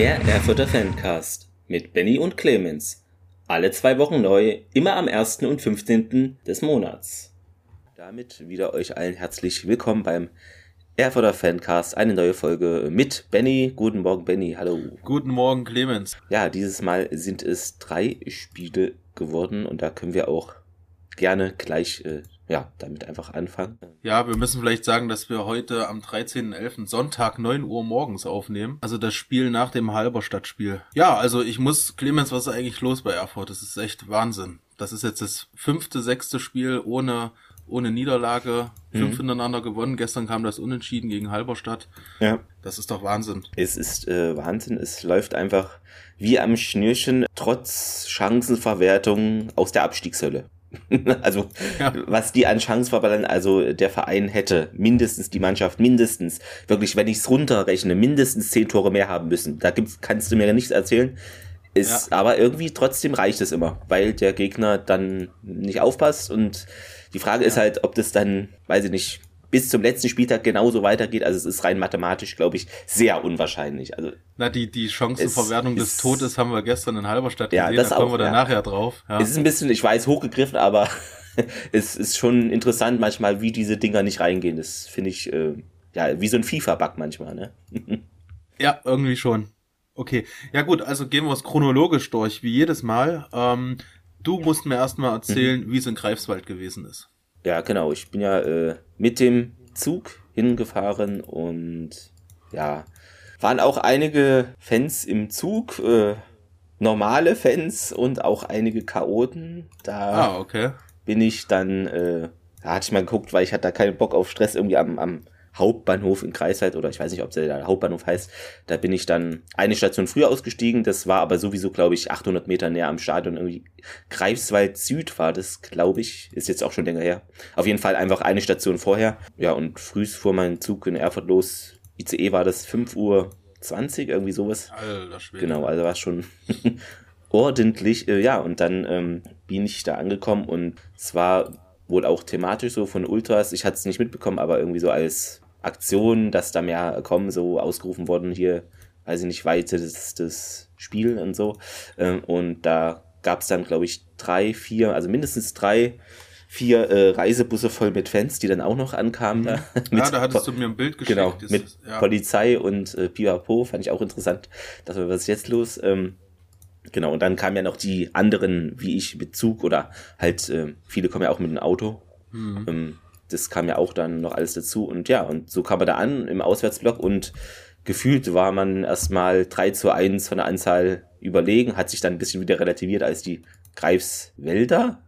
Der Erfurter Fancast mit Benny und Clemens. Alle zwei Wochen neu, immer am 1. und 15. des Monats. Damit wieder euch allen herzlich willkommen beim Erfurter Fancast. Eine neue Folge mit Benny. Guten Morgen, Benny. Hallo. Guten Morgen, Clemens. Ja, dieses Mal sind es drei Spiele geworden und da können wir auch gerne gleich äh, ja, damit einfach anfangen. Ja, wir müssen vielleicht sagen, dass wir heute am 13.11. Sonntag 9 Uhr morgens aufnehmen. Also das Spiel nach dem Halberstadtspiel. Ja, also ich muss, Clemens, was ist eigentlich los bei Erfurt? Das ist echt Wahnsinn. Das ist jetzt das fünfte, sechste Spiel ohne, ohne Niederlage. Fünf mhm. hintereinander gewonnen. Gestern kam das Unentschieden gegen Halberstadt. Ja. Das ist doch Wahnsinn. Es ist äh, Wahnsinn. Es läuft einfach wie am Schnürchen, trotz Chancenverwertung aus der Abstiegshölle. also ja. was die an Chance verballern, also der Verein hätte mindestens die Mannschaft, mindestens, wirklich, wenn ich es runterrechne, mindestens zehn Tore mehr haben müssen. Da gibt's, kannst du mir nichts erzählen. Ist, ja. aber irgendwie trotzdem reicht es immer, weil der Gegner dann nicht aufpasst und die Frage ja. ist halt, ob das dann, weiß ich nicht, bis zum letzten Spieltag genauso weitergeht. Also es ist rein mathematisch, glaube ich, sehr unwahrscheinlich. Also Na, die, die Chancenverwertung des Todes haben wir gestern in Halberstadt gesehen, ja, das da kommen auch, wir dann ja. nachher drauf. Ja. Es ist ein bisschen, ich weiß, hochgegriffen, aber es ist schon interessant manchmal, wie diese Dinger nicht reingehen. Das finde ich, äh, ja, wie so ein FIFA-Bug manchmal, ne? ja, irgendwie schon. Okay, ja gut, also gehen wir es chronologisch durch, wie jedes Mal. Ähm, du musst mir erstmal erzählen, mhm. wie es in Greifswald gewesen ist. Ja, genau. Ich bin ja äh, mit dem Zug hingefahren und ja, waren auch einige Fans im Zug, äh, normale Fans und auch einige Chaoten. Da ah, okay. bin ich dann, äh, da hatte ich mal geguckt, weil ich hatte da keinen Bock auf Stress irgendwie am, am Hauptbahnhof in Greifswald oder ich weiß nicht, ob der Hauptbahnhof heißt. Da bin ich dann eine Station früher ausgestiegen. Das war aber sowieso, glaube ich, 800 Meter näher am Stadion. Irgendwie Greifswald Süd war das, glaube ich. Ist jetzt auch schon länger her. Auf jeden Fall einfach eine Station vorher. Ja, und frühst fuhr mein Zug in Erfurt los. ICE war das 5 Uhr 20, irgendwie sowas. Alter Schwede. Genau, also war schon ordentlich. Äh, ja, und dann ähm, bin ich da angekommen und es war wohl auch thematisch so von Ultras. Ich hatte es nicht mitbekommen, aber irgendwie so als Aktion, dass da mehr kommen, so ausgerufen worden hier, weiß ich nicht, weite das, das Spiel und so. Ähm, und da gab es dann, glaube ich, drei, vier, also mindestens drei, vier äh, Reisebusse voll mit Fans, die dann auch noch ankamen. Da, mhm. ja, da hattest du mir ein Bild geschickt. Genau, mit ja. Polizei und äh, Pipapo, fand ich auch interessant. Das war was ist jetzt los? Ähm, Genau, und dann kamen ja noch die anderen, wie ich, mit Zug oder halt, äh, viele kommen ja auch mit dem Auto. Mhm. Ähm, das kam ja auch dann noch alles dazu. Und ja, und so kam er da an im Auswärtsblock und gefühlt war man erstmal 3 zu 1 von der Anzahl überlegen, hat sich dann ein bisschen wieder relativiert, als die Greifswälder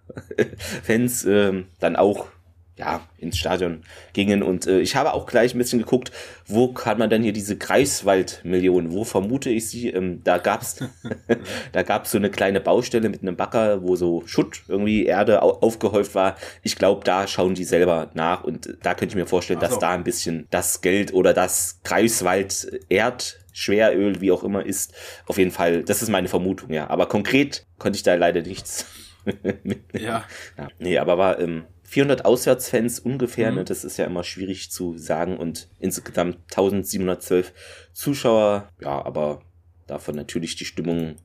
Fans äh, dann auch ja, ins Stadion gingen. Und äh, ich habe auch gleich ein bisschen geguckt, wo kann man denn hier diese Greifswald-Millionen, wo vermute ich sie? Ähm, da gab's da gab's so eine kleine Baustelle mit einem Bagger, wo so Schutt, irgendwie Erde au aufgehäuft war. Ich glaube, da schauen die selber nach und da könnte ich mir vorstellen, so. dass da ein bisschen das Geld oder das Greifswald Erd Schweröl, wie auch immer ist. Auf jeden Fall, das ist meine Vermutung, ja. Aber konkret konnte ich da leider nichts. ja. ja. Nee, aber war ähm, 400 Auswärtsfans ungefähr, mhm. ne? das ist ja immer schwierig zu sagen und insgesamt 1712 Zuschauer, ja, aber davon natürlich die Stimmung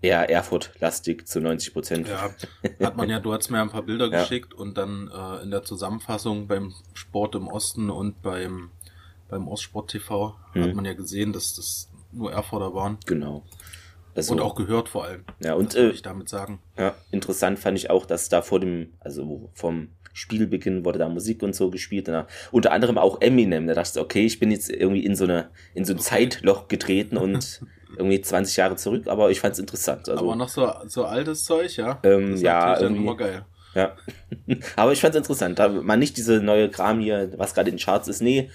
eher Erfurt-lastig zu 90 Prozent. Ja, hat man ja, du hast mir ein paar Bilder ja. geschickt und dann äh, in der Zusammenfassung beim Sport im Osten und beim, beim Ostsport TV mhm. hat man ja gesehen, dass das nur Erfurter waren. Genau. Also, und auch gehört vor allem. Ja, und äh, ich damit sagen. Ja, interessant fand ich auch, dass da vor dem, also vom Spielbeginn wurde da Musik und so gespielt. Und da, unter anderem auch Eminem. Da dachte ich, okay, ich bin jetzt irgendwie in so eine, in so ein okay. Zeitloch getreten und irgendwie 20 Jahre zurück, aber ich fand es interessant. Also, aber noch so, so altes Zeug, ja? Ähm, ja, irgendwie. Immer geil. Ja. aber ich fand es interessant, da man nicht diese neue Kram hier, was gerade in den Charts ist, nee,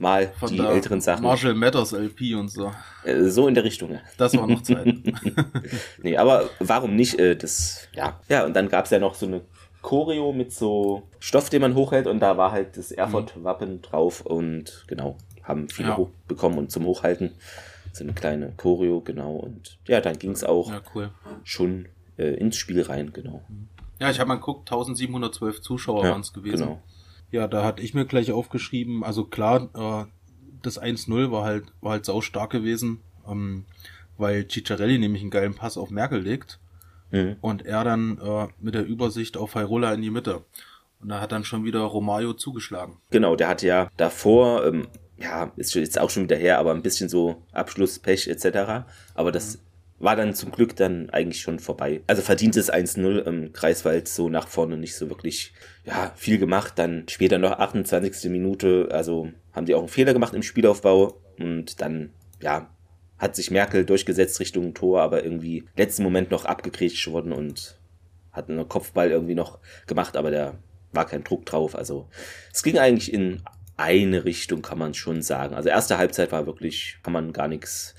mal Von die älteren Sachen. Marshall Matters LP und so. Äh, so in der Richtung, ja. Das war noch Zeit. nee, aber warum nicht? Äh, das, ja. Ja, und dann gab es ja noch so eine Choreo mit so Stoff, den man hochhält und da war halt das Erfurt-Wappen mhm. drauf und genau, haben viele ja. hochbekommen und zum Hochhalten so eine kleine Choreo, genau. Und ja, dann ging es auch ja, cool. schon äh, ins Spiel rein, genau. Ja, ich habe mal geguckt, 1712 Zuschauer ja, waren es gewesen. Genau. Ja, da hatte ich mir gleich aufgeschrieben, also klar, äh, das 1-0 war halt, war halt sau stark gewesen. Äh, ähm, weil Ciccarelli nämlich einen geilen Pass auf Merkel legt mhm. und er dann äh, mit der Übersicht auf Hairola in die Mitte. Und da hat dann schon wieder Romario zugeschlagen. Genau, der hatte ja davor, ähm, ja, ist jetzt auch schon wieder her, aber ein bisschen so Abschlusspech etc. Aber das mhm war dann zum Glück dann eigentlich schon vorbei. Also verdientes 1-0 im Kreiswald so nach vorne nicht so wirklich ja, viel gemacht. Dann später noch 28. Minute, also haben die auch einen Fehler gemacht im Spielaufbau und dann, ja, hat sich Merkel durchgesetzt Richtung Tor, aber irgendwie letzten Moment noch abgekriegt worden und hat einen Kopfball irgendwie noch gemacht, aber da war kein Druck drauf. Also es ging eigentlich in eine Richtung, kann man schon sagen. Also erste Halbzeit war wirklich, kann man gar nichts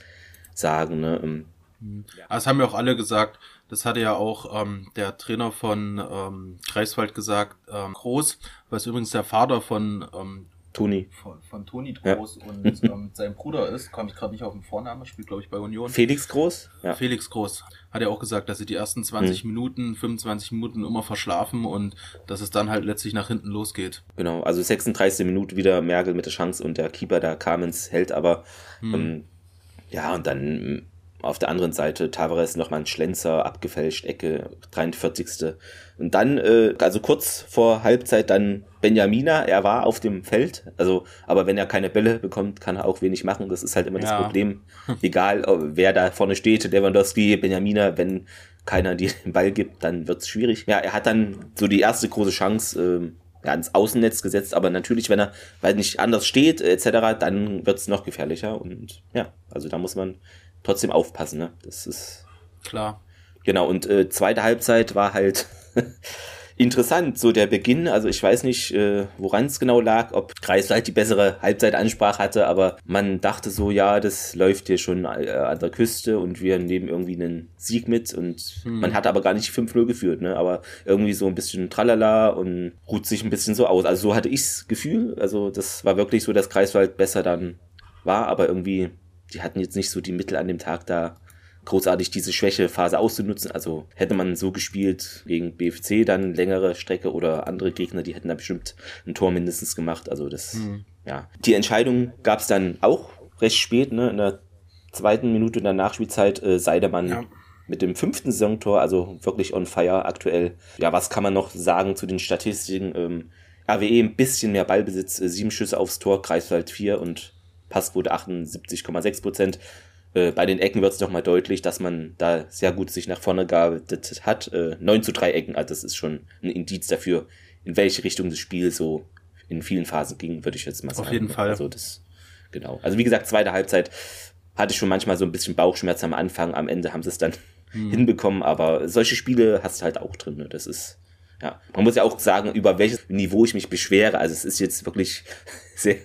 sagen. Ne? Mhm. Das haben ja auch alle gesagt. Das hatte ja auch ähm, der Trainer von ähm, Greifswald gesagt, ähm, Groß, was übrigens der Vater von ähm, Toni. Von, von Toni Groß ja. und ähm, sein Bruder ist, komme ich gerade nicht auf den Vornamen, spielt glaube ich bei Union. Felix Groß? Ja. Felix Groß. Hat ja auch gesagt, dass sie die ersten 20 mhm. Minuten, 25 Minuten immer verschlafen und dass es dann halt letztlich nach hinten losgeht. Genau, also 36 Minuten wieder Merkel mit der Chance und der Keeper da Kamens hält aber mhm. ähm, ja und dann auf der anderen Seite Tavares nochmal ein Schlenzer, abgefälscht, Ecke, 43. Und dann, äh, also kurz vor Halbzeit dann Benjamina, er war auf dem Feld, also, aber wenn er keine Bälle bekommt, kann er auch wenig machen. Das ist halt immer ja. das Problem. Egal, wer da vorne steht, Lewandowski, Benjamina, wenn keiner dir den Ball gibt, dann wird's schwierig. Ja, er hat dann so die erste große Chance, äh, ja, ins Außennetz gesetzt, aber natürlich, wenn er, weil nicht anders steht, etc., dann wird's noch gefährlicher und ja, also da muss man trotzdem aufpassen, ne? Das ist. Klar. Genau, und äh, zweite Halbzeit war halt interessant, so der Beginn. Also ich weiß nicht, äh, woran es genau lag, ob Greifswald die bessere Halbzeitansprache hatte, aber man dachte so, ja, das läuft hier schon äh, an der Küste und wir nehmen irgendwie einen Sieg mit und hm. man hat aber gar nicht 5-0 geführt, ne? Aber irgendwie so ein bisschen tralala und ruht sich ein bisschen so aus. Also so hatte ich's Gefühl. Also das war wirklich so, dass Greifswald besser dann war, aber irgendwie die hatten jetzt nicht so die Mittel an dem Tag da großartig diese Schwächephase auszunutzen. Also hätte man so gespielt gegen BFC dann längere Strecke oder andere Gegner, die hätten da bestimmt ein Tor mindestens gemacht. Also das, mhm. ja. Die Entscheidung gab es dann auch recht spät, ne? In der zweiten Minute in der Nachspielzeit äh, Seidemann ja. mit dem fünften Saisontor, also wirklich on fire aktuell. Ja, was kann man noch sagen zu den Statistiken? Ähm, RWE ein bisschen mehr Ballbesitz, äh, sieben Schüsse aufs Tor, Kreiswald vier und Passquote 78,6 Prozent. Äh, bei den Ecken wird es nochmal deutlich, dass man da sehr gut sich nach vorne gearbeitet hat. Äh, 9 zu 3 Ecken, also das ist schon ein Indiz dafür, in welche Richtung das Spiel so in vielen Phasen ging, würde ich jetzt mal sagen. Auf jeden Fall. Also das, genau. Also wie gesagt, zweite Halbzeit hatte ich schon manchmal so ein bisschen Bauchschmerz am Anfang. Am Ende haben sie es dann hm. hinbekommen, aber solche Spiele hast du halt auch drin. Ne? Das ist, ja, man muss ja auch sagen, über welches Niveau ich mich beschwere. Also es ist jetzt wirklich sehr,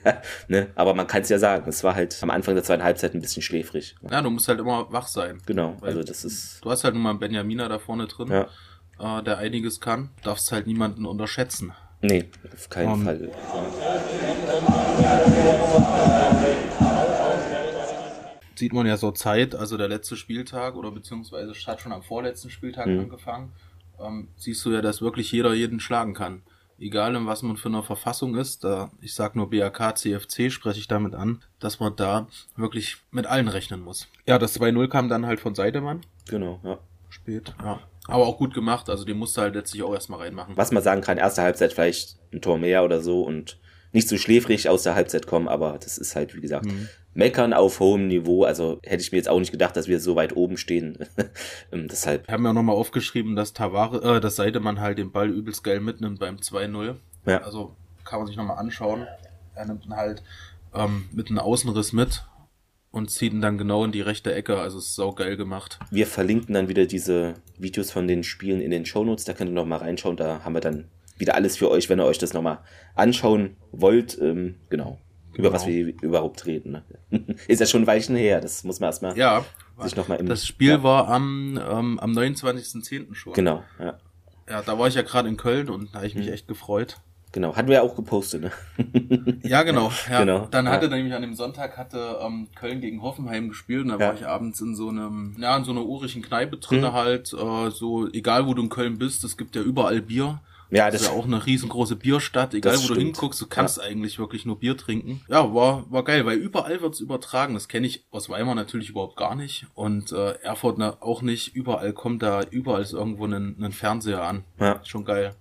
ne, aber man kann es ja sagen, es war halt am Anfang der zweiten Halbzeit ein bisschen schläfrig. Ja, du musst halt immer wach sein. Genau, also das ist. Du hast halt nun mal einen Benjamina da vorne drin, ja. äh, der einiges kann. Du darfst halt niemanden unterschätzen. Nee, auf keinen um, Fall. Sieht man ja so Zeit, also der letzte Spieltag oder beziehungsweise hat schon am vorletzten Spieltag mhm. angefangen ähm, siehst du ja, dass wirklich jeder jeden schlagen kann. Egal in was man für eine Verfassung ist, da, ich sag nur BAK, CFC, spreche ich damit an, dass man da wirklich mit allen rechnen muss. Ja, das 2-0 kam dann halt von Seidemann. Genau, ja. Spät, ja. Aber auch gut gemacht, also den musste halt letztlich auch erstmal reinmachen. Was man sagen kann, erste Halbzeit vielleicht ein Tor mehr oder so und nicht so schläfrig aus der Halbzeit kommen, aber das ist halt, wie gesagt, mhm. Meckern auf hohem Niveau. Also hätte ich mir jetzt auch nicht gedacht, dass wir so weit oben stehen. Ähm, deshalb. Wir haben ja nochmal aufgeschrieben, dass Tavare, äh, dass Seidemann halt den Ball übelst geil mitnimmt beim 2-0. Ja. Also kann man sich nochmal anschauen. Er nimmt ihn halt ähm, mit einem Außenriss mit und zieht ihn dann genau in die rechte Ecke. Also ist sau geil gemacht. Wir verlinken dann wieder diese Videos von den Spielen in den Shownotes. Da könnt ihr nochmal reinschauen. Da haben wir dann wieder alles für euch, wenn ihr euch das nochmal anschauen wollt. Ähm, genau. Über genau. was wir überhaupt reden. Ne? ist ja schon ein Weilchen her, das muss man erstmal ja, sich nochmal im. Das Spiel ja. war am, ähm, am 29.10. schon. Genau, ja. Ja, da war ich ja gerade in Köln und da habe ich mich mhm. echt gefreut. Genau, hatten wir ja auch gepostet, ne? ja, genau. Ja. genau. Dann hatte ja. nämlich an dem Sonntag hatte ähm, Köln gegen Hoffenheim gespielt und da ja. war ich abends in so einem, ja, in so einer urigen Kneipe drin mhm. halt, äh, so egal wo du in Köln bist, es gibt ja überall Bier Ja, das, das ist ja auch eine riesengroße Bierstadt. Egal, wo du hinguckst, du kannst eigentlich wirklich nur Bier trinken. Ja, war, war geil, weil überall wird's übertragen. Das kenne ich aus Weimar natürlich überhaupt gar nicht. Und äh, Erfurt na, auch nicht. Überall kommt da, überall ist irgendwo ein, ein Fernseher an. Ja. Schon geil.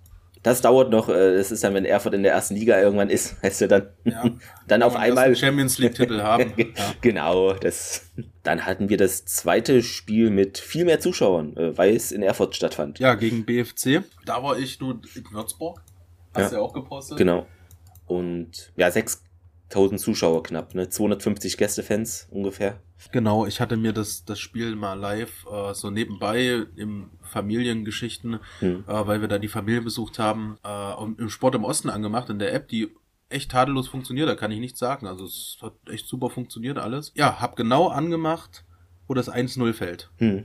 Das dauert noch, äh, das ist dann, wenn Erfurt in der ersten Liga irgendwann ist, heißt du dann, Ja. dann auf einmal. Champions League-Titel haben. Ja. Genau, das. Dann hatten wir das zweite Spiel mit viel mehr Zuschauern, äh, weil es in Erfurt stattfand. ja, gegen BFC. Da war ich nur in Würzburg. Hast du Ja. ja auch gepostet? Genau. Und ja, 6000 Zuschauer knapp, ne? 250 Gästefans ungefähr. Genau, ich hatte mir das, das Spiel mal live äh, so nebenbei im Familiengeschichten, Hm. äh, weil wir da die Familie besucht haben, äh, im Sport im Osten angemacht in der App, die echt tadellos funktioniert, da kann ich nichts sagen. Also es hat echt super funktioniert alles. Ja, hab genau angemacht, wo das 1-0 fällt. Hm.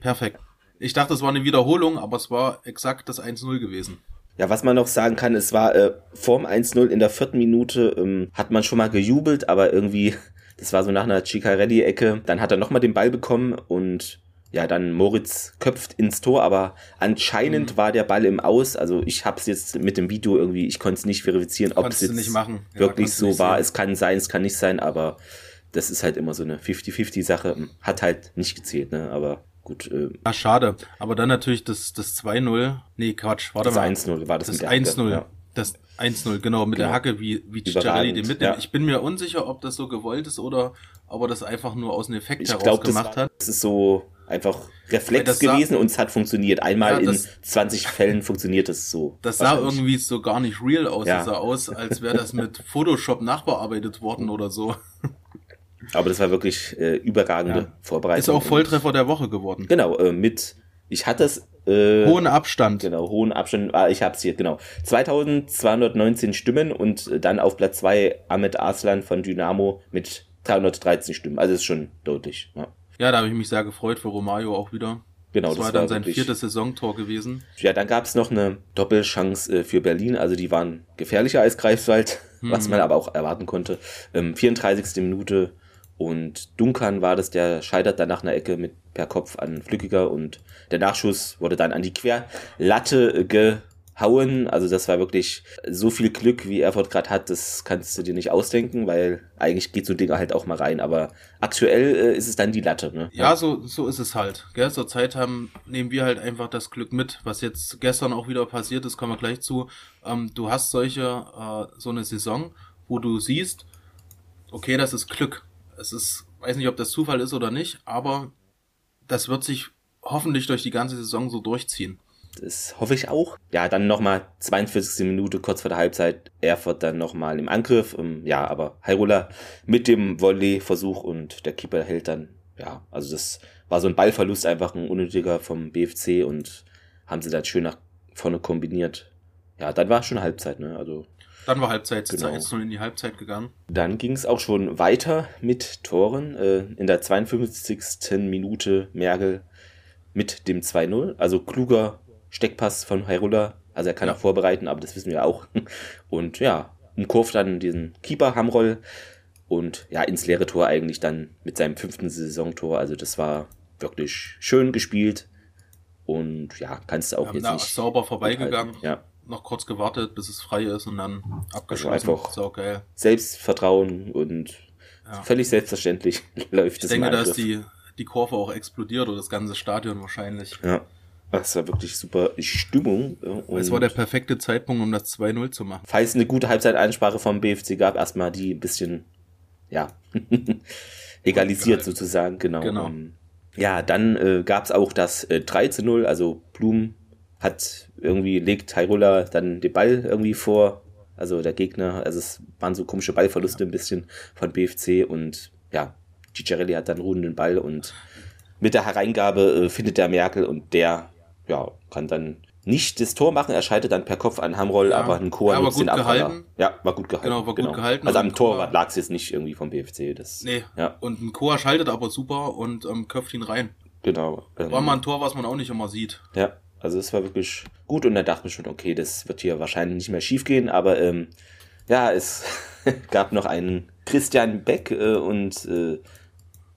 Perfekt. Ich dachte, es war eine Wiederholung, aber es war exakt das 1-0 gewesen. Ja, was man noch sagen kann, es war äh, vorm 1-0 in der vierten Minute, ähm, hat man schon mal gejubelt, aber irgendwie, das war so nach einer Ciccarelli-Ecke. Dann hat er nochmal den Ball bekommen und ja, dann Moritz köpft ins Tor, aber anscheinend Mhm. war der Ball im Aus. Also ich habe es jetzt mit dem Video irgendwie, ich konnte es nicht verifizieren, ob es jetzt nicht machen. Ja, wirklich so war. sehen. Es kann sein, es kann nicht sein, aber das ist halt immer so eine 50-50-Sache. Hat halt nicht gezählt, ne? Aber gut, äh, Ja, schade. Aber dann natürlich das, das 2-0. Nee, Quatsch, warte das mal. 1-0 war das, Das mit der Hacke, 1-0. Ja. Das 1-0, genau, mit der Genau. Hacke, wie, wie Ciccarelli den mitnimmt. ja. Ich bin mir unsicher, ob das so gewollt ist oder ob er das einfach nur aus einem Effekt Ich heraus glaube, das, gemacht hat. das ist so einfach Reflex das sah- gewesen und es hat funktioniert. Einmal Ja, in das- 20 Fällen funktioniert es so. Das sah irgendwie so gar nicht real aus. Ja. Das sah aus, als wäre das mit Photoshop nachbearbeitet worden oder so. Aber das war wirklich äh, überragende Ja. Vorbereitung. Ist auch Volltreffer der Woche geworden. Genau, äh, mit, ich hatte es, äh, Hohen Abstand. genau, hohen Abstand, ah, ich hab's hier, genau. 2219 Stimmen und äh, dann auf Platz 2 Ahmed Arslan von Dynamo mit 313 Stimmen. Also ist schon deutlich. Ja. Ja, da habe ich mich sehr gefreut für Romario auch wieder. Genau, das, war dann sein viertes Saisontor gewesen. Ja, dann gab's noch eine Doppelchance äh, für Berlin. Also die waren gefährlicher als Greifswald, was man aber auch erwarten konnte. Ähm, 34. Minute und Duncan war das, der scheitert dann nach einer Ecke mit per Kopf an Flückiger und der Nachschuss wurde dann an die Querlatte äh, gehauen. Also das war wirklich so viel Glück, wie Erfurt gerade hat, das kannst du dir nicht ausdenken, weil eigentlich geht so ein Ding halt auch mal rein. Aber aktuell äh, ist es dann die Latte. Ne? Ja, so, so ist es halt. Gell? Zur Zeit haben, nehmen wir halt einfach das Glück mit, was jetzt gestern auch wieder passiert ist, kommen wir gleich zu. Ähm, du hast solche, äh, so eine Saison, wo du siehst, okay, das ist Glück. Es ist, weiß nicht, ob das Zufall ist oder nicht, aber das wird sich hoffentlich durch die ganze Saison so durchziehen. Das hoffe ich auch. Ja, dann nochmal 42. Minute, kurz vor der Halbzeit. Erfurt dann nochmal im Angriff. Ähm, Ja, aber Hairola mit dem Volley-Versuch und der Keeper hält dann, ja, also das war so ein Ballverlust, einfach ein unnötiger vom BFC und haben sie dann schön nach vorne kombiniert. Ja, dann war schon Halbzeit, ne? Also Dann war Halbzeit, Genau. genau. 1-0 in die Halbzeit gegangen. dann ging es auch schon weiter mit Toren. Äh, in der 52. Minute Mergel mit dem 2-0. Also kluger Steckpass von Hairola. Also er kann auch vorbereiten, aber das wissen wir auch. Und ja, umkurvt dann diesen Keeper Hamroll und ja, ins leere Tor eigentlich dann mit seinem fünften Saisontor. Also das war wirklich schön gespielt. Und ja, kannst du auch jetzt nicht. sauber vorbeigegangen, Ja, noch kurz gewartet, bis es frei ist und dann abgeschlossen. einfach- so geil. Selbstvertrauen und Ja. völlig selbstverständlich läuft Ich es denke, im da ist die, die Kurve auch explodiert oder das ganze Stadion wahrscheinlich. Ja, das war wirklich super Stimmung. ja, Und Es war der perfekte Zeitpunkt, um das 2-0 zu machen. falls es eine gute Halbzeitansprache vom BFC gab, erstmal die ein bisschen, ja, egalisiert sozusagen, genau. Genau. Ähm, Ja, dann äh, gab es auch das äh, 3 zu 0, also Blum hat irgendwie, legt Hairola dann den Ball irgendwie vor, also der Gegner, also es waren so komische Ballverluste ein bisschen von BFC und ja, Ciccarelli hat dann ruhenden Ball und mit der Hereingabe äh, findet der Merkel und der, ja, kann dann nicht das Tor machen, er scheitert dann per Kopf an Hamroll, Ja. aber ein Chor Ja, aber den gut Abpraller. gehalten. Ja, war gut gehalten. Genau, war gut gehalten. Also am Torwart lag es jetzt nicht irgendwie vom BFC, das, Nee. Ja. Und ein Chor schaltet aber super und ähm, köpft ihn rein. genau. ähm, War mal ein Tor, was man auch nicht immer sieht. Ja, also es war wirklich gut und da dachte man schon, okay, das wird hier wahrscheinlich nicht mehr schief gehen, aber ähm, ja, es gab noch einen Christian Beck äh, und äh,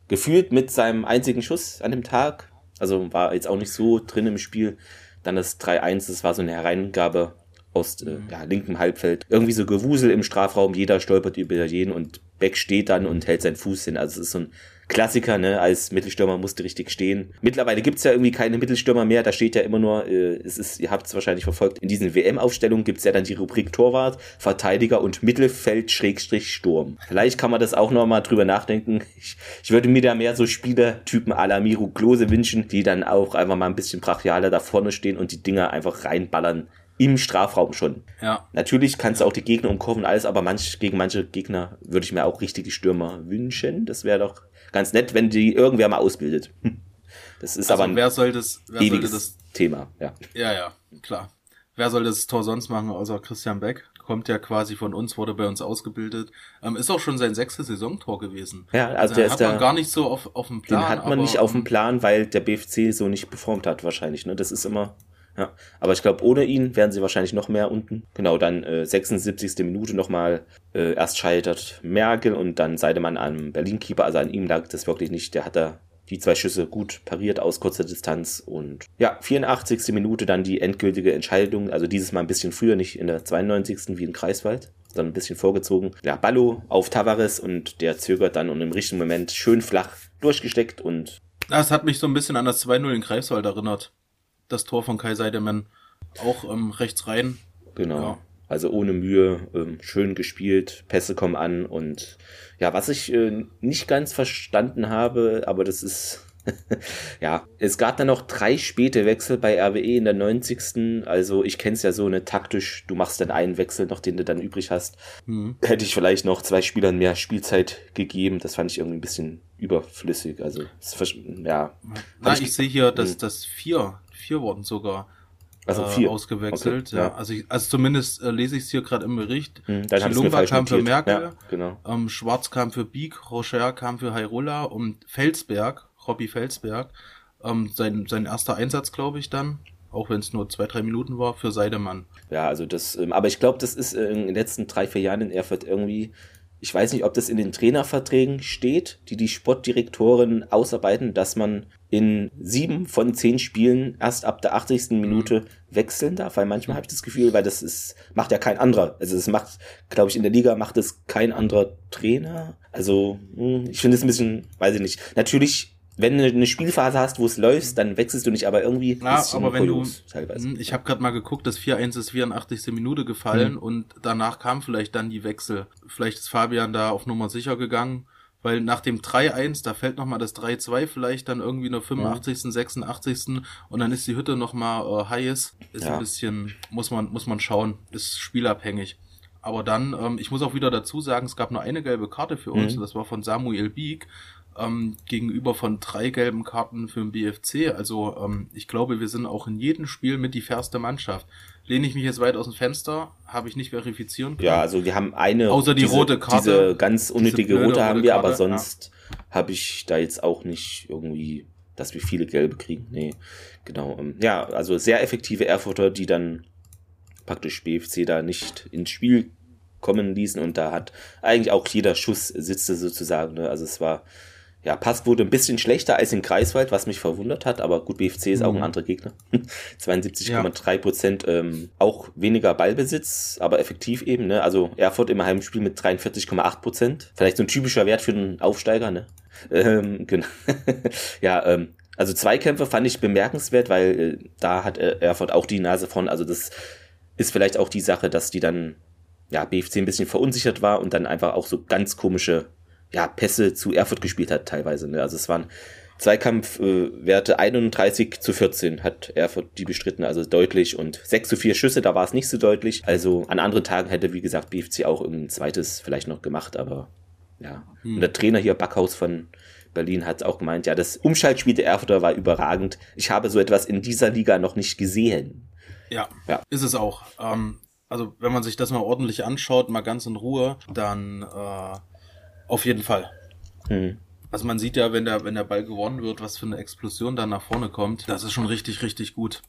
gefühlt mit seinem einzigen Schuss an dem Tag, also war jetzt auch nicht so drin im Spiel, Dann das 3-1, das war so eine Hereingabe aus äh, ja, linkem Halbfeld. Irgendwie so Gewusel im Strafraum, jeder stolpert über jeden und Beck steht dann und hält seinen Fuß hin. Also es ist so ein Klassiker, ne? Als Mittelstürmer musste richtig stehen. Mittlerweile gibt's ja irgendwie keine Mittelstürmer mehr, da steht ja immer nur, äh, es ist, ihr habt es wahrscheinlich verfolgt, in diesen WM-Aufstellungen gibt's ja dann die Rubrik Torwart, Verteidiger und Mittelfeld Schrägstrich Sturm. Vielleicht kann man das auch nochmal drüber nachdenken. Ich, ich würde mir da mehr so Spielertypen à la Miru Klose wünschen, die dann auch einfach mal ein bisschen brachialer da vorne stehen und die Dinger einfach reinballern im Strafraum schon. Ja. Natürlich kannst du auch die Gegner umkurven, alles, aber manch, gegen manche Gegner würde ich mir auch richtige Stürmer wünschen. Das wäre doch ganz nett, wenn die irgendwer mal ausbildet. Das ist Also aber ein wer soll das, wer ewiges das, Thema, ja. ja, ja, klar. Wer soll das Tor sonst machen, außer Christian Beck? Kommt ja quasi von uns, wurde bei uns ausgebildet. Ähm, ist auch schon sein sechstes Saisontor gewesen. Ja, also der den ist hat man da, gar nicht so auf, auf dem Plan. den hat man aber, nicht auf dem ähm, Plan, weil der BFC so nicht performt hat wahrscheinlich, ne? Das ist immer, ja. Aber ich glaube, ohne ihn wären sie wahrscheinlich noch mehr unten. Genau, dann äh, 76. Minute nochmal, äh, erst scheitert Merkel und dann Seidemann am Berlin-Keeper, also an ihm lag das wirklich nicht, der hat da die zwei Schüsse gut pariert aus kurzer Distanz und ja, 84. Minute dann die endgültige Entscheidung, also dieses Mal ein bisschen früher, nicht in der 92. wie in Kreiswald, sondern ein bisschen vorgezogen. Ja, Ballo auf Tavares und der zögert dann und im richtigen Moment schön flach durchgesteckt und Das hat mich so ein bisschen an das 2-0 in Greifswald erinnert. Das Tor von Kai Seidemann. Auch ähm, rechts rein. Genau. Ja. Also ohne Mühe, ähm, schön gespielt, Pässe kommen an und ja, was ich äh, nicht ganz verstanden habe, aber das ist ja, es gab dann noch drei späte Wechsel bei RWE in der 90. Also ich kenne es ja so, ne, taktisch, du machst dann einen Wechsel noch, den du dann übrig hast. Hm. Hätte ich vielleicht noch zwei Spielern mehr Spielzeit gegeben. Das fand ich irgendwie ein bisschen überflüssig. Also, ja. Na, Hab ich, sehe hier, dass Hm. das vier, vier wurden sogar Also äh, vier. ausgewechselt. Okay, ja. ja. Also, ich, also zumindest äh, lese ich es hier gerade im Bericht. Hm, mir Chilumba kam für notiert. Merkel, Ja, genau. ähm, Schwarz kam für Bieg, Rocher kam für Hairola und Felsberg, Robby Felsberg, ähm, sein, sein erster Einsatz, glaube ich, dann, auch wenn es nur zwei, drei Minuten war, für Seidemann. Ja, also das, ähm, aber ich glaube, das ist äh, in den letzten drei, vier Jahren in Erfurt irgendwie, ich weiß nicht, ob das in den Trainerverträgen steht, die die Sportdirektoren ausarbeiten, dass man in sieben von zehn Spielen erst ab der 80. Minute wechseln darf, weil manchmal habe ich das Gefühl, weil das ist, macht ja kein anderer. Also das macht, glaube ich, in der Liga macht es kein anderer Trainer. Also, hm, ich finde es ein bisschen, weiß ich nicht. Natürlich, wenn du eine Spielphase hast, wo es läuft, dann wechselst du nicht, aber irgendwie Ja, bisschen aber wenn du, teilweise. Hm, ich habe gerade mal geguckt, das 4-1 ist 84. Minute gefallen Mhm. und danach kam vielleicht dann die Wechsel. Vielleicht ist Fabian da auf Nummer sicher gegangen, weil nach dem 3-1, da fällt nochmal das 3-2 vielleicht dann irgendwie in der 85., 86. und dann ist die Hütte nochmal äh, heiß. Ist Ja. ein bisschen, muss man, muss man schauen, ist spielabhängig. Aber dann, ähm, ich muss auch wieder dazu sagen, es gab nur eine gelbe Karte für uns, Mhm. das war von Samuel Bieg ähm, gegenüber von drei gelben Karten für den BFC. Also ähm, ich glaube, wir sind auch in jedem Spiel mit die fairste Mannschaft. Lehne ich mich jetzt weit aus dem Fenster, habe ich nicht verifizieren können. Ja, also wir haben eine Außer die diese, rote Karte. Diese ganz unnötige blöde rote haben wir, aber Karte, sonst habe ich da jetzt auch nicht irgendwie, dass wir viele gelbe kriegen. Nee, genau. ähm, Ja, also sehr effektive Erfurter, die dann praktisch BFC da nicht ins Spiel kommen ließen und da hat eigentlich auch jeder Schuss sitzte sozusagen. Ne? Also es war ja, Passquote ein bisschen schlechter als in Greifswald, was mich verwundert hat, aber gut, BFC ist auch ein Mhm. anderer Gegner. 72,3 Prozent, ähm, auch weniger Ballbesitz, aber effektiv eben, ne? Also Erfurt im Heimspiel mit 43,8 Prozent. Vielleicht so ein typischer Wert für einen Aufsteiger, ne? Ähm, genau. ja, ähm, also Zweikämpfe fand ich bemerkenswert, weil äh, da hat äh, Erfurt auch die Nase vorn. Also das ist vielleicht auch die Sache, dass die dann, ja, BFC ein bisschen verunsichert war und dann einfach auch so ganz komische ja, Pässe zu Erfurt gespielt hat teilweise. Ne? Also es waren Zweikampfwerte äh, 31 zu 14 hat Erfurt die bestritten, also deutlich und 6 zu 4 Schüsse, da war es nicht so deutlich. Also an anderen Tagen hätte, wie gesagt, BFC auch irgendein zweites vielleicht noch gemacht, aber ja. Hm. Und der Trainer hier, Backhaus von Berlin, hat auch gemeint, ja, das Umschaltspiel der Erfurter war überragend. Ich habe so etwas in dieser Liga noch nicht gesehen. Ja, Ja. ist es auch. Ähm, also wenn man sich das mal ordentlich anschaut, mal ganz in Ruhe, dann äh, auf jeden Fall. Hm. Also man sieht ja, wenn der, wenn der Ball gewonnen wird, was für eine Explosion dann nach vorne kommt. Das ist schon richtig, richtig gut.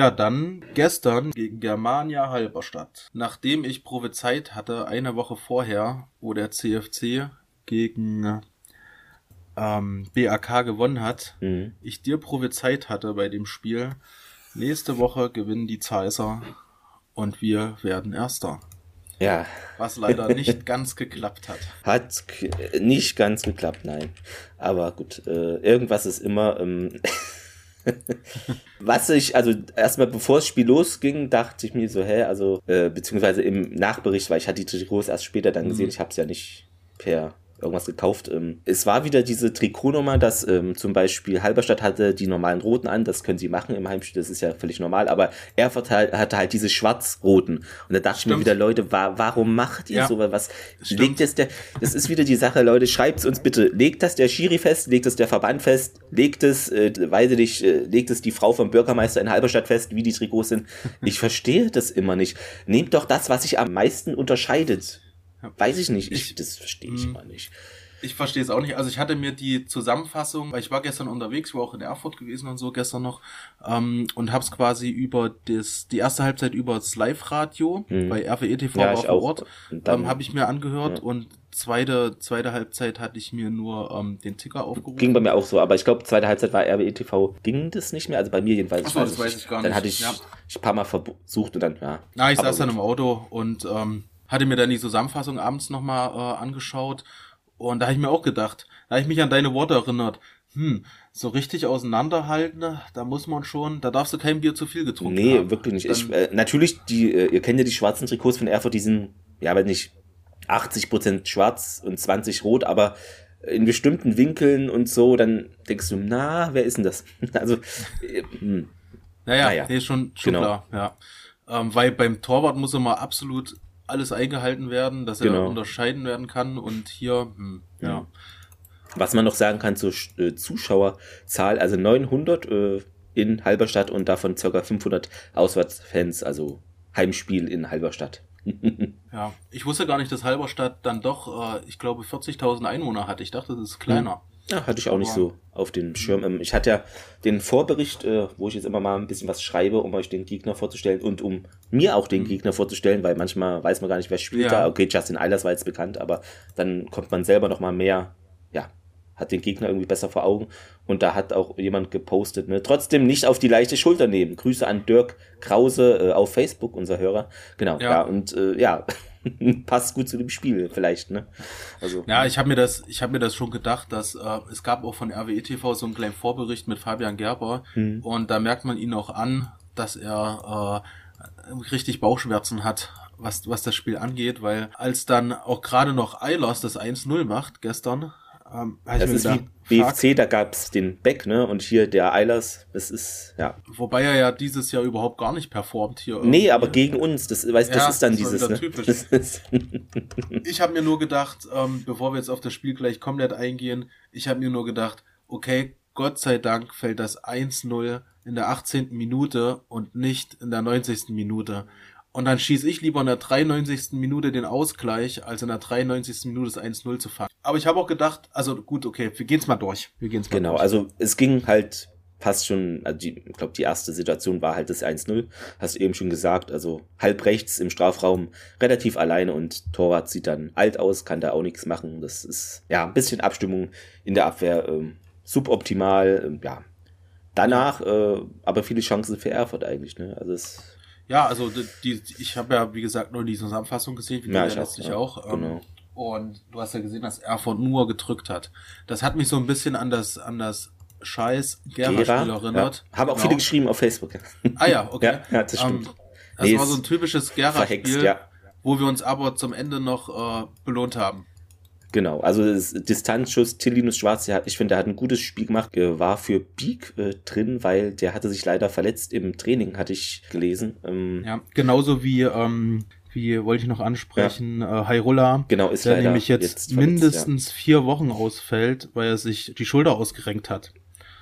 Ja, dann gestern gegen Germania Halberstadt. Nachdem ich prophezeit hatte, eine Woche vorher, wo der CFC gegen ähm, BAK gewonnen hat, mhm. ich dir prophezeit hatte bei dem Spiel, nächste Woche gewinnen die Zeiser und wir werden Erster. Ja. Was leider nicht ganz geklappt hat. Hat nicht ganz geklappt, nein. Aber gut, äh, irgendwas ist immer. Ähm, Was ich, also erstmal bevor das Spiel losging, dachte ich mir so, hä, also, äh, beziehungsweise im Nachbericht, weil ich hatte die Trikots erst später dann gesehen, mhm. ich habe es ja nicht per irgendwas gekauft. Ähm, es war wieder diese Trikotnummer, dass ähm, zum Beispiel Halberstadt hatte die normalen roten an, das können sie machen im Heimspiel, das ist ja völlig normal, aber Erfurt halt, hatte halt diese schwarz-roten. Und da dachte Stimmt. ich mir wieder, Leute, wa warum macht ihr ja. so was? Stimmt. Legt es der, das ist wieder die Sache, Leute, schreibt es uns bitte, legt das der Schiri fest, legt es der Verband fest, legt es, äh, weiß ich nicht, äh, legt es die Frau vom Bürgermeister in Halberstadt fest, wie die Trikots sind. Ich verstehe das immer nicht. Nehmt doch das, was sich am meisten unterscheidet. Weiß ich nicht. Ich, ich das verstehe ich mal nicht. Ich verstehe es auch nicht. Also ich hatte mir die Zusammenfassung, weil ich war gestern unterwegs, war auch in Erfurt gewesen und so gestern noch ähm, und habe es quasi über das die erste Halbzeit über das Live-Radio mhm. bei RWE TV ja, vor Ort ähm, habe ich mir angehört ja. und zweite zweite Halbzeit hatte ich mir nur ähm, den Ticker aufgerufen. Ging bei mir auch so, aber ich glaube zweite Halbzeit war RWE TV ging das nicht mehr, also bei mir jedenfalls. Ach so, das weiß ich gar nicht. Dann hatte ich, ja. ich ein paar Mal versucht und dann ja. Na, ich saß gut. dann im Auto und ähm, hatte mir dann die Zusammenfassung abends nochmal äh, angeschaut und da habe ich mir auch gedacht, da habe ich mich an deine Worte erinnert. Hm, so richtig auseinanderhalten, da muss man schon, da darfst du kein Bier zu viel getrunken nee, haben. Nee, wirklich nicht. Ich, äh, natürlich, die, äh, ihr kennt ja die schwarzen Trikots von Erfurt, die sind, ja, aber nicht 80% schwarz und 20 rot, aber in bestimmten Winkeln und so, dann denkst du, na, wer ist denn das? also, äh, hm. Naja, naja. nee, schon, schon genau. klar, ja. Ähm, weil beim Torwart muss er mal absolut alles eingehalten werden, dass er genau. unterscheiden werden kann und hier, hm, ja. Was man noch sagen kann zur äh, Zuschauerzahl, also 900 äh, in Halberstadt und davon ca. 500 Auswärtsfans, also Heimspiel in Halberstadt. ja, ich wusste gar nicht, dass Halberstadt dann doch, äh, ich glaube, 40.000 Einwohner hat. Ich dachte, das ist kleiner. Ja, hatte ich auch nicht so auf den Schirm. Ähm, ich hatte ja den Vorbericht, äh, wo ich jetzt immer mal ein bisschen was schreibe, um euch den Gegner vorzustellen und um mir auch den mhm. Gegner vorzustellen, weil manchmal weiß man gar nicht, wer spielt ja. da. Okay, Justin Eilers war jetzt bekannt, aber dann kommt man selber noch mal mehr, ja, hat den Gegner irgendwie besser vor Augen. Und da hat auch jemand gepostet, ne, trotzdem nicht auf die leichte Schulter nehmen. Grüße an Dirk Krause äh, auf Facebook, unser Hörer. Genau, ja, ja und äh, ja, passt gut zu dem Spiel vielleicht, ne? Also ja, ich habe mir das, ich habe mir das schon gedacht, dass äh, es gab auch von RWE TV so einen kleinen Vorbericht mit Fabian Gerber mhm. und da merkt man ihn auch an, dass er äh, richtig Bauchschmerzen hat, was was das Spiel angeht, weil als dann auch gerade noch Eilers das 1-0 macht gestern, ähm, das ist gedacht, wie BFC, da gab's den Beck, ne? Und hier der Eilers, das ist, ja. Wobei er ja dieses Jahr überhaupt gar nicht performt hier. Irgendwie. Nee, aber gegen uns, das, weißt, das ja, ist dann das dieses, ne? Typisch. ich habe mir nur gedacht, ähm, bevor wir jetzt auf das Spiel gleich komplett eingehen, ich habe mir nur gedacht, okay, Gott sei Dank fällt das 1-0 in der 18. Minute und nicht in der 90. Minute. Und dann schieße ich lieber in der 93. Minute den Ausgleich, als in der 93. Minute das 1-0 zu fangen. Aber ich habe auch gedacht, also gut, okay, wir gehen's mal durch. Wir gehen's mal genau, durch. also es ging halt fast schon, also die, ich glaube, die erste Situation war halt das 1-0. Hast du eben schon gesagt, also halb rechts im Strafraum relativ alleine und Torwart sieht dann alt aus, kann da auch nichts machen. Das ist ja ein bisschen Abstimmung in der Abwehr, ähm, suboptimal, ähm, ja. Danach äh, aber viele Chancen für Erfurt eigentlich, ne? Also es ja, also die, ich habe ja, wie gesagt, nur die Zusammenfassung gesehen, wie ja, du ja letztlich auch. auch ähm, genau. Und du hast ja gesehen, dass Erfurt nur gedrückt hat. Das hat mich so ein bisschen an das, an das scheiß Gera-Spiel erinnert. Ja. Haben auch genau. viele geschrieben auf Facebook. Ah ja, okay. ja, ja, das stimmt. Ähm, das nee, war so ein typisches Gera-Spiel, ja. wo wir uns aber zum Ende noch äh, belohnt haben. Genau, also Distanzschuss Tillinus Schwarz, der hat, ich finde, der hat ein gutes Spiel gemacht, war für Beak äh, drin, weil der hatte sich leider verletzt im Training, hatte ich gelesen. Ähm, ja, genauso wie, ähm, wie wollte ich noch ansprechen, ja. äh, Hyrule, genau, ist der nämlich jetzt, jetzt mindestens ja. vier Wochen ausfällt, weil er sich die Schulter ausgerenkt hat.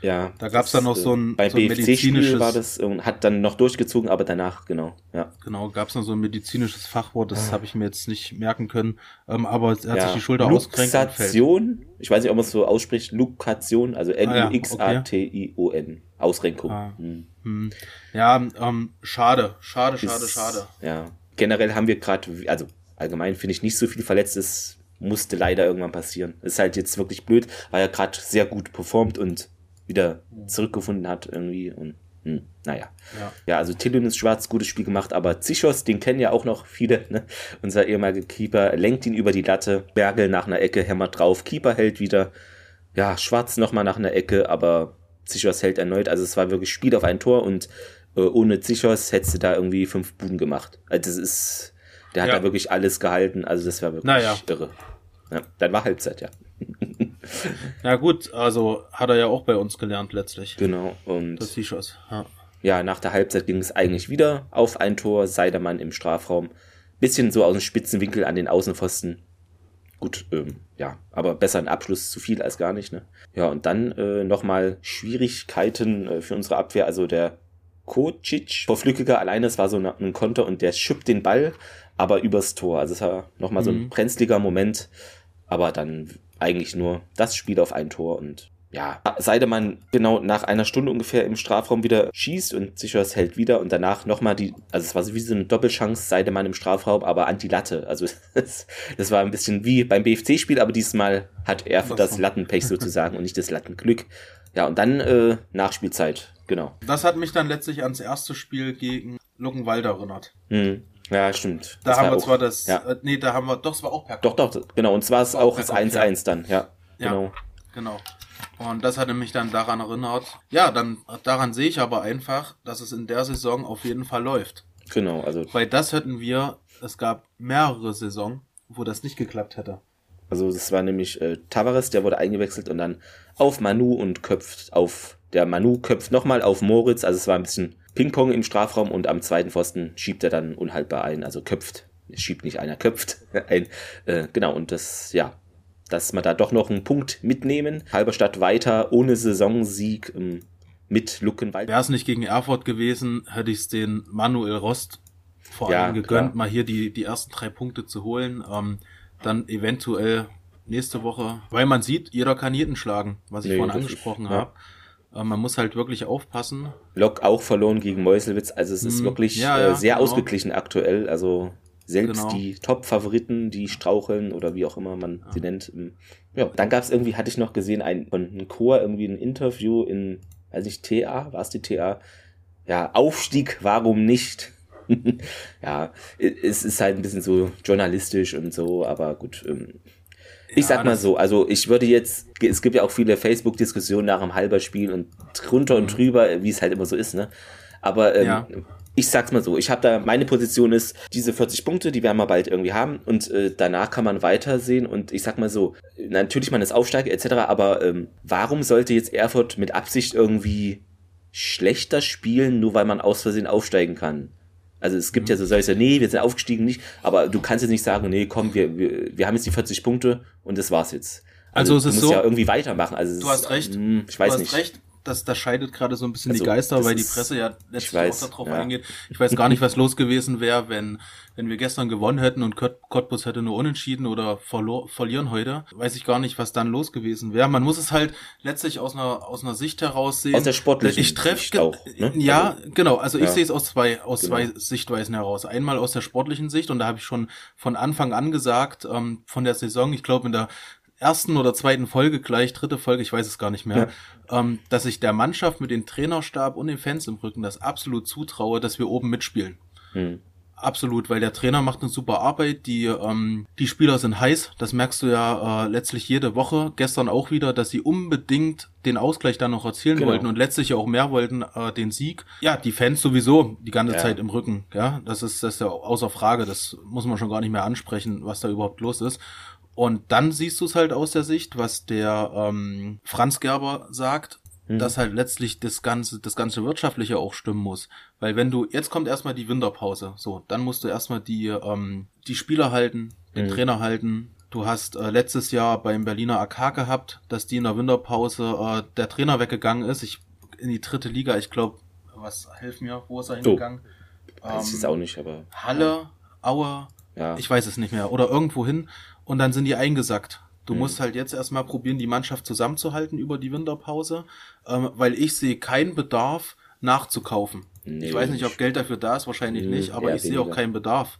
Ja. Da gab es dann noch so ein, äh, bei so ein BFC-Spiel war das und hat dann noch durchgezogen, aber danach, genau. Ja. Genau, gab es noch so ein medizinisches Fachwort, das ah. habe ich mir jetzt nicht merken können. Ähm, aber er hat ja. sich die Schulter ausgerenkt. Luxation, ich weiß nicht, ob man es so ausspricht, Lukation, also L-U-X-A-T-I-O-N. Ausrenkung. Ah. Hm. Hm. Ja, ähm, schade, schade, schade, Ist, schade. Ja, generell haben wir gerade, also allgemein finde ich nicht so viel Verletztes musste leider irgendwann passieren. Ist halt jetzt wirklich blöd, weil er gerade sehr gut performt und wieder zurückgefunden hat irgendwie und hm, naja. Ja. ja, also Tillin ist schwarz, gutes Spiel gemacht, aber Zichos, den kennen ja auch noch viele, ne? Unser ehemaliger Keeper lenkt ihn über die Latte, Bergel nach einer Ecke, hämmert drauf, Keeper hält wieder, ja, Schwarz nochmal nach einer Ecke, aber Zichos hält erneut, also es war wirklich Spiel auf ein Tor und äh, ohne Zichos hättest du da irgendwie fünf Buden gemacht. Also das ist, der hat ja. da wirklich alles gehalten, also das war wirklich naja. irre. Ja, dann war Halbzeit, ja. Na gut, also hat er ja auch bei uns gelernt letztlich. Genau. Und das T-Shirt. Ja. ja, nach der Halbzeit ging es eigentlich wieder auf ein Tor. Seidermann im Strafraum. Bisschen so aus dem spitzen Winkel an den Außenpfosten. Gut, ähm, ja, aber besser ein Abschluss zu viel als gar nicht, ne? Ja, und dann äh, nochmal Schwierigkeiten äh, für unsere Abwehr. Also der Kocic vor Flückiger alleine, es war so ein Konter und der schippt den Ball, aber übers Tor. Also es war nochmal mhm. so ein mhm. brenzliger Moment, aber dann eigentlich nur das Spiel auf ein Tor und ja, Seidemann genau nach einer Stunde ungefähr im Strafraum wieder schießt und Sichers hält wieder und danach nochmal die, also es war so wie so eine Doppelchance, Seidemann im Strafraum, aber an die Latte. Also das, das war ein bisschen wie beim BFC-Spiel, aber diesmal hat er das Lattenpech sozusagen und nicht das Lattenglück. Ja, und dann äh, Nachspielzeit, genau. Das hat mich dann letztlich ans erste Spiel gegen Luckenwalder erinnert. Mhm. Ja, stimmt. Da das haben wir auch, zwar das, ja. äh, nee, da haben wir, doch, es war auch per Doch, doch, genau. Und zwar ist auch das 1-1 dann, ja. Genau. Ja, genau. Und das hatte mich dann daran erinnert. Ja, dann daran sehe ich aber einfach, dass es in der Saison auf jeden Fall läuft. Genau, also. Weil das hätten wir, es gab mehrere Saison, wo das nicht geklappt hätte. Also das war nämlich äh, Tavares, der wurde eingewechselt und dann auf Manu und köpft auf der Manu köpft nochmal auf Moritz. Also es war ein bisschen Ping-Pong im Strafraum und am zweiten Pfosten schiebt er dann unhaltbar ein, also köpft. Es schiebt nicht einer, köpft ein. Äh, genau, und das, ja, dass wir da doch noch einen Punkt mitnehmen. Halberstadt weiter ohne Saisonsieg ähm, mit Luckenwald. Wäre es nicht gegen Erfurt gewesen, hätte ich es den Manuel Rost vor allem ja, gegönnt, klar. mal hier die, die ersten drei Punkte zu holen. Ähm, dann eventuell nächste Woche, weil man sieht, jeder kann jeden schlagen, was ich nee, vorhin angesprochen ja. Man muss halt wirklich aufpassen. Lok auch verloren gegen Meuselwitz. Also es ist hm, wirklich ja, ja, äh, sehr genau. ausgeglichen aktuell. Also selbst genau. die Top-Favoriten, die straucheln oder wie auch immer man ja. sie nennt. Ähm, ja, dann gab es irgendwie, hatte ich noch gesehen, ein, von einem Chor irgendwie ein Interview in, weiß ich, TA, war es die TA? Ja, Aufstieg, warum nicht? ja, es ist halt ein bisschen so journalistisch und so, aber gut, ähm, ich sag mal so, also ich würde jetzt, es gibt ja auch viele Facebook-Diskussionen nach dem Halberspiel und drunter und mhm. drüber, wie es halt immer so ist, ne? Aber ähm, ja. ich sag's mal so, ich habe da, meine Position ist, diese 40 Punkte, die werden wir bald irgendwie haben und äh, danach kann man weitersehen und ich sag mal so, natürlich man ist Aufsteiger etc., aber ähm, warum sollte jetzt Erfurt mit Absicht irgendwie schlechter spielen, nur weil man aus Versehen aufsteigen kann? Also es gibt mhm. ja so solche, nee, wir sind aufgestiegen nicht, aber du kannst jetzt nicht sagen, nee, komm, wir, wir, wir haben jetzt die 40 Punkte und das war's jetzt. Also, also es ist so, ja irgendwie weitermachen. Also du hast recht. Mh, hm, ich weiß du hast nicht. recht das, das scheidet gerade so ein bisschen also, die Geister, weil die Presse ja letztlich weiß, auch darauf ja. eingeht. Ich weiß gar nicht, was los gewesen wäre, wenn, wenn wir gestern gewonnen hätten und Cottbus hätte nur unentschieden oder verlieren heute. Weiß ich gar nicht, was dann los gewesen wäre. Man muss es halt letztlich aus einer, aus einer Sicht heraus sehen. Aus der sportlichen ich treff, Sicht auch. Ne? Ja, also, genau. Also ich ja. sehe es aus zwei, aus genau. zwei Sichtweisen heraus. Einmal aus der sportlichen Sicht und da habe ich schon von Anfang an gesagt, ähm, von der Saison, ich glaube in der ersten oder zweiten Folge gleich, dritte Folge, ich weiß es gar nicht mehr, ja. ähm, dass ich der Mannschaft mit dem Trainerstab und den Fans im Rücken das absolut zutraue, dass wir oben mitspielen. Hm. Absolut, weil der Trainer macht eine super Arbeit, die, ähm, die Spieler sind heiß, das merkst du ja äh, letztlich jede Woche, gestern auch wieder, dass sie unbedingt den Ausgleich dann noch erzielen genau. wollten und letztlich auch mehr wollten, äh, den Sieg. Ja, die Fans sowieso die ganze ja. Zeit im Rücken, ja, das ist, das ist ja außer Frage, das muss man schon gar nicht mehr ansprechen, was da überhaupt los ist. Und dann siehst du es halt aus der Sicht, was der ähm, Franz Gerber sagt, mhm. dass halt letztlich das ganze, das ganze wirtschaftliche auch stimmen muss. Weil wenn du, jetzt kommt erstmal die Winterpause, so, dann musst du erstmal die, ähm, die Spieler halten, den mhm. Trainer halten, Du hast äh, letztes Jahr beim Berliner AK gehabt, dass die in der Winterpause äh, der Trainer weggegangen ist. Ich in die dritte Liga, ich glaube, was helf mir, wo ist er hingegangen? Oh. Weiß ich jetzt auch nicht, aber. Halle, ja. Aue, ja. ich weiß es nicht mehr. Oder irgendwo hin und dann sind die eingesackt. Du mhm. musst halt jetzt erstmal probieren, die Mannschaft zusammenzuhalten über die Winterpause, ähm, weil ich sehe keinen Bedarf nachzukaufen. Nee, ich weiß nicht, ob Geld dafür da ist, wahrscheinlich nee, nicht, aber ich sehe auch keinen Bedarf.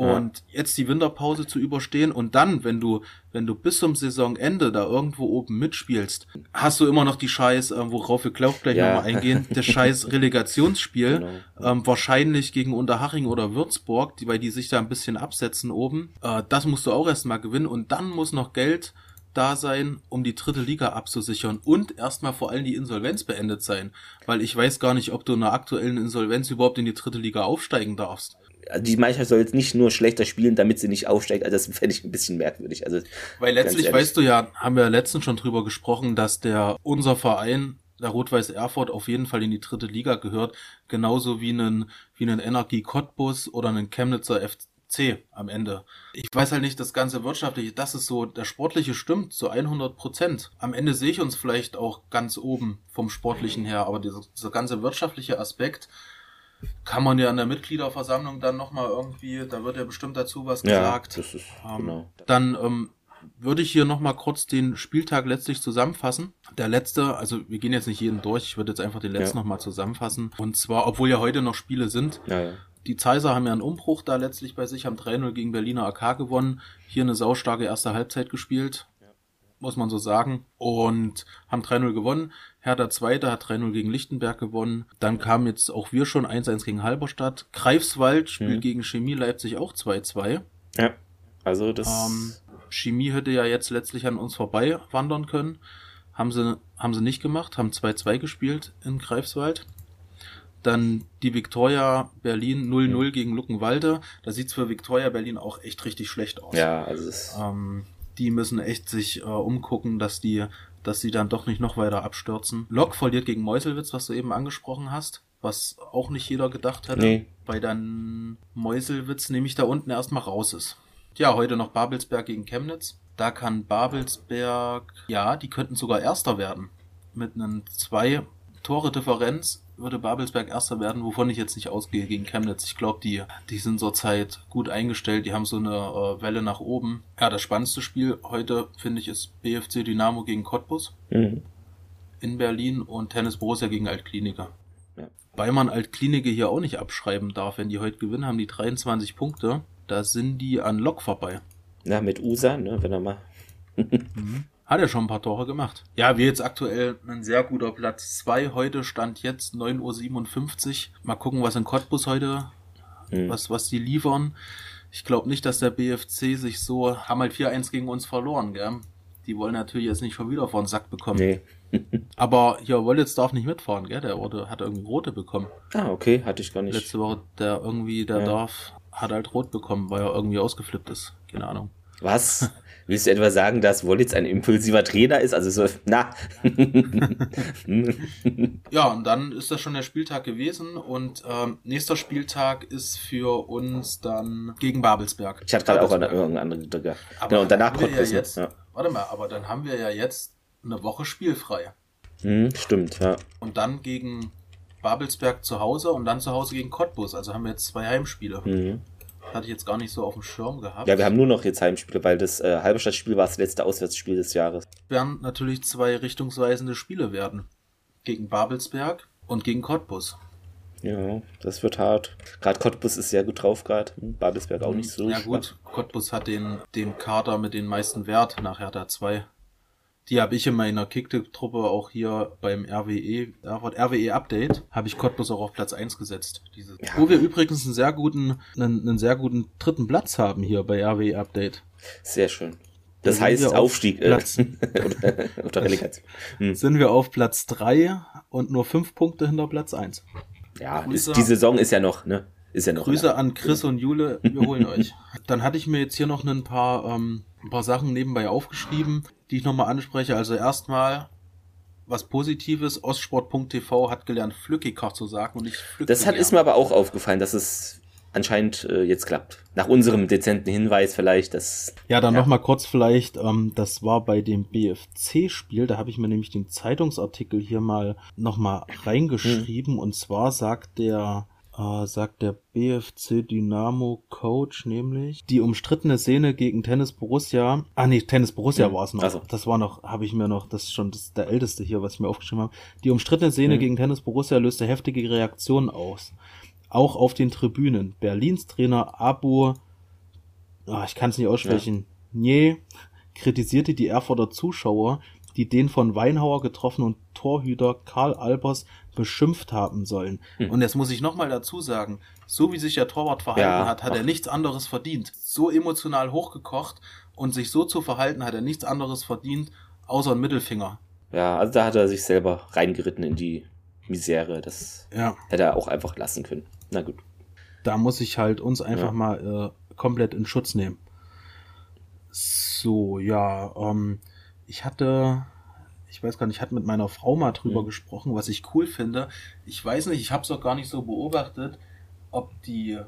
Und ja. jetzt die Winterpause zu überstehen und dann, wenn du, wenn du bis zum Saisonende da irgendwo oben mitspielst, hast du immer noch die Scheiß, äh, worauf wir glaub gleich ja. nochmal eingehen, das Scheiß Relegationsspiel, genau. ähm, wahrscheinlich gegen Unterhaching oder Würzburg, die, weil die sich da ein bisschen absetzen oben. Äh, das musst du auch erstmal gewinnen und dann muss noch Geld da sein, um die dritte Liga abzusichern und erstmal vor allem die Insolvenz beendet sein, weil ich weiß gar nicht, ob du in einer aktuellen Insolvenz überhaupt in die dritte Liga aufsteigen darfst also die Mannschaft soll jetzt nicht nur schlechter spielen, damit sie nicht aufsteigt. Also das fände ich ein bisschen merkwürdig. Also weil letztlich weißt du ja, haben wir ja letztens schon drüber gesprochen, dass der unser Verein der Rot-Weiß Erfurt auf jeden Fall in die dritte Liga gehört, genauso wie einen wie einen Energie Cottbus oder einen Chemnitzer FC am Ende. Ich weiß halt nicht, das ganze wirtschaftliche, das ist so, der sportliche stimmt zu 100 Prozent. Am Ende sehe ich uns vielleicht auch ganz oben vom sportlichen her, aber dieser, dieser ganze wirtschaftliche Aspekt, kann man ja in der Mitgliederversammlung dann nochmal irgendwie, da wird ja bestimmt dazu was ja, gesagt. Das ist, ähm, genau. Dann ähm, würde ich hier nochmal kurz den Spieltag letztlich zusammenfassen. Der letzte, also wir gehen jetzt nicht jeden durch, ich würde jetzt einfach den letzten ja. nochmal zusammenfassen. Und zwar, obwohl ja heute noch Spiele sind. Ja, ja. Die Zeiser haben ja einen Umbruch da letztlich bei sich, haben 3-0 gegen Berliner AK gewonnen, hier eine saustarke erste Halbzeit gespielt muss man so sagen. Und haben 3-0 gewonnen. Hertha Zweite hat 3-0 gegen Lichtenberg gewonnen. Dann kamen jetzt auch wir schon 1-1 gegen Halberstadt. Greifswald spielt mhm. gegen Chemie Leipzig auch 2-2. Ja, also das... Ähm, Chemie hätte ja jetzt letztlich an uns vorbei wandern können. Haben sie, haben sie nicht gemacht, haben 2-2 gespielt in Greifswald. Dann die Viktoria Berlin 0-0 mhm. gegen Luckenwalde. Da sieht's für Viktoria Berlin auch echt richtig schlecht aus. Ja, also es ähm, die müssen echt sich äh, umgucken, dass die, dass sie dann doch nicht noch weiter abstürzen. Lok verliert gegen Meuselwitz, was du eben angesprochen hast, was auch nicht jeder gedacht hätte, nee. weil dann Meuselwitz nämlich da unten erstmal raus ist. Ja, heute noch Babelsberg gegen Chemnitz. Da kann Babelsberg, ja, die könnten sogar Erster werden. Mit einem zwei Tore Differenz würde Babelsberg Erster werden, wovon ich jetzt nicht ausgehe gegen Chemnitz. Ich glaube, die, die sind zurzeit gut eingestellt, die haben so eine äh, Welle nach oben. Ja, das spannendste Spiel heute, finde ich, ist BFC Dynamo gegen Cottbus mhm. in Berlin und Tennis Borussia gegen Altkliniker. Ja. Weil man Altklinike hier auch nicht abschreiben darf, wenn die heute gewinnen, haben die 23 Punkte. Da sind die an Lok vorbei. Na, mit USA, ne, wenn er mal. mhm. Hat er schon ein paar Tore gemacht. Ja, wir jetzt aktuell ein sehr guter Platz 2 heute, stand jetzt 9.57 Uhr. Mal gucken, was in Cottbus heute, mhm. was, was die liefern. Ich glaube nicht, dass der BFC sich so, haben halt 4-1 gegen uns verloren, gell? Die wollen natürlich jetzt nicht schon wieder vor den Sack bekommen. Nee. Aber hier Wollitz darf nicht mitfahren, gell? Der wurde, hat irgendwie rote bekommen. Ah, okay, hatte ich gar nicht. Letzte Woche, der irgendwie, der ja. darf, hat halt rot bekommen, weil er irgendwie ausgeflippt ist. Keine Ahnung. Was? Willst du etwa sagen, dass Wollitz ein impulsiver Trainer ist? Also so, na. ja, und dann ist das schon der Spieltag gewesen und ähm, nächster Spieltag ist für uns dann gegen Babelsberg. Ich hatte gerade auch an irgendeinen anderen Drücker. Genau, und danach kommt ja jetzt, ja. Warte mal, aber dann haben wir ja jetzt eine Woche spielfrei. Hm, stimmt, ja. Und dann gegen Babelsberg zu Hause und dann zu Hause gegen Cottbus. Also haben wir jetzt zwei Heimspiele. Mhm. Hatte ich jetzt gar nicht so auf dem Schirm gehabt. Ja, wir haben nur noch jetzt Heimspiele, weil das äh, Halberstadtspiel war das letzte Auswärtsspiel des Jahres. Werden natürlich zwei richtungsweisende Spiele werden. Gegen Babelsberg und gegen Cottbus. Ja, das wird hart. Gerade Cottbus ist sehr gut drauf gerade. Hm, Babelsberg auch nicht so. Ja gut, Cottbus hat den, den Kader mit den meisten Wert nach Hertha 2. Die habe ich in meiner Kicktipp-Truppe auch hier beim RWE, RWE Update, habe ich Cottbus auch auf Platz 1 gesetzt. Diese, ja. Wo wir übrigens einen sehr guten, einen, einen sehr guten dritten Platz haben hier bei RWE Update. Sehr schön. Das da heißt Aufstieg äh, oder, oder Relegation. Hm. Sind wir auf Platz 3 und nur 5 Punkte hinter Platz 1. Ja, ist, die Saison ist ja noch, ne? Ist ja noch. Grüße an Chris und Jule, wir holen euch. Dann hatte ich mir jetzt hier noch ein paar, ähm, ein paar Sachen nebenbei aufgeschrieben die ich nochmal anspreche. Also erstmal was Positives. Ostsport.tv hat gelernt, Flückiger zu sagen und nicht Flückiger. Das hat, ist mir aber auch aufgefallen, dass es anscheinend äh, jetzt klappt. Nach unserem dezenten Hinweis vielleicht, dass. Ja, dann ja. noch mal kurz vielleicht, ähm, das war bei dem BFC-Spiel, da habe ich mir nämlich den Zeitungsartikel hier mal noch mal reingeschrieben hm. und zwar sagt der äh, sagt der BFC Dynamo Coach nämlich die umstrittene Szene gegen Tennis Borussia. Ah nee, Tennis Borussia hm. war es noch. Also. Das war noch, habe ich mir noch, das ist schon das, der älteste hier, was ich mir aufgeschrieben habe. Die umstrittene Szene hm. gegen Tennis Borussia löste heftige Reaktionen aus auch auf den Tribünen. Berlins Trainer Abu, oh, ich kann es nicht aussprechen, ja. Nee, kritisierte die Erfurter Zuschauer, die den von Weinhauer getroffenen Torhüter Karl Albers beschimpft haben sollen. Hm. Und jetzt muss ich nochmal dazu sagen, so wie sich der Torwart verhalten ja, hat, hat er nichts anderes verdient. So emotional hochgekocht und sich so zu verhalten, hat er nichts anderes verdient, außer ein Mittelfinger. Ja, also da hat er sich selber reingeritten in die Misere. Das ja. hätte er auch einfach lassen können. Na gut. Da muss ich halt uns einfach ja. mal äh, komplett in Schutz nehmen. So, ja, ähm, ich hatte, ich weiß gar nicht, ich hatte mit meiner Frau mal drüber mhm. gesprochen, was ich cool finde. Ich weiß nicht, ich habe es auch gar nicht so beobachtet, ob die,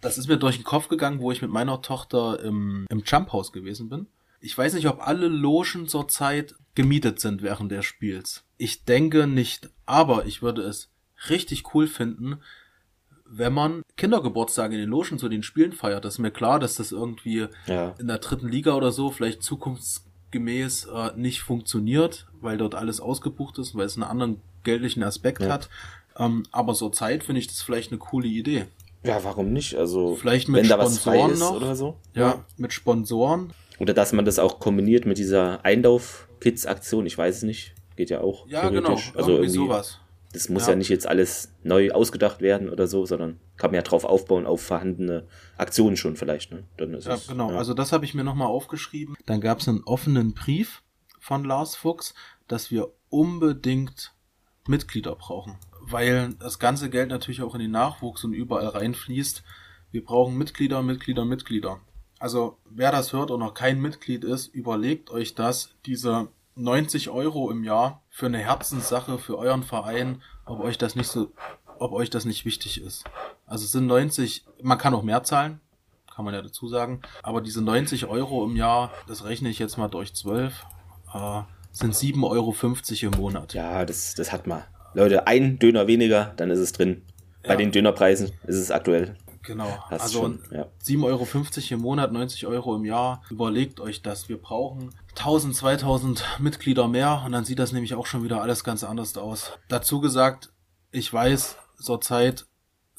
das ist mir durch den Kopf gegangen, wo ich mit meiner Tochter im, im Jump House gewesen bin. Ich weiß nicht, ob alle Logen zurzeit gemietet sind während des Spiels. Ich denke nicht, aber ich würde es richtig cool finden, wenn man Kindergeburtstage in den Logen zu den Spielen feiert. Das ist mir klar, dass das irgendwie ja. in der dritten Liga oder so vielleicht zukunftsgemäß äh, nicht funktioniert, weil dort alles ausgebucht ist, weil es einen anderen geldlichen Aspekt ja. hat. Ähm, aber zur Zeit finde ich das vielleicht eine coole Idee. Ja, warum nicht? Also vielleicht mit wenn Sponsoren noch oder so. Ja, ja, mit Sponsoren. Oder dass man das auch kombiniert mit dieser Einlauf-Kids-Aktion. Ich weiß es nicht. Geht ja auch. Ja, genau. Also irgendwie sowas. Das muss ja. ja. nicht jetzt alles neu ausgedacht werden oder so, sondern kann man ja drauf aufbauen auf vorhandene Aktionen schon vielleicht. Ne? Dann ist ja, es, genau. Ja. Also das habe ich mir nochmal aufgeschrieben. Dann gab es einen offenen Brief von Lars Fuchs, dass wir unbedingt Mitglieder brauchen. Weil das ganze Geld natürlich auch in den Nachwuchs und überall reinfließt. Wir brauchen Mitglieder, Mitglieder, Mitglieder. Also wer das hört und noch kein Mitglied ist, überlegt euch das. Diese 90 Euro im Jahr für eine Herzenssache für euren Verein, ob euch das nicht so, ob euch das nicht wichtig ist. Also es sind 90, man kann auch mehr zahlen, kann man ja dazu sagen, aber diese 90 Euro im Jahr, das rechne ich jetzt mal durch 12, äh, sind 7,50 Euro im Monat. Ja, das, das hat man. Leute, ein Döner weniger, dann ist es drin. Bei ja. den Dönerpreisen ist es aktuell. Genau. Hast also schon, ja. 7,50 Euro im Monat, 90 Euro im Jahr. Überlegt euch das. Wir brauchen 1000, 2000 Mitglieder mehr und dann sieht das nämlich auch schon wieder alles ganz anders aus. Dazu gesagt, ich weiß, zurzeit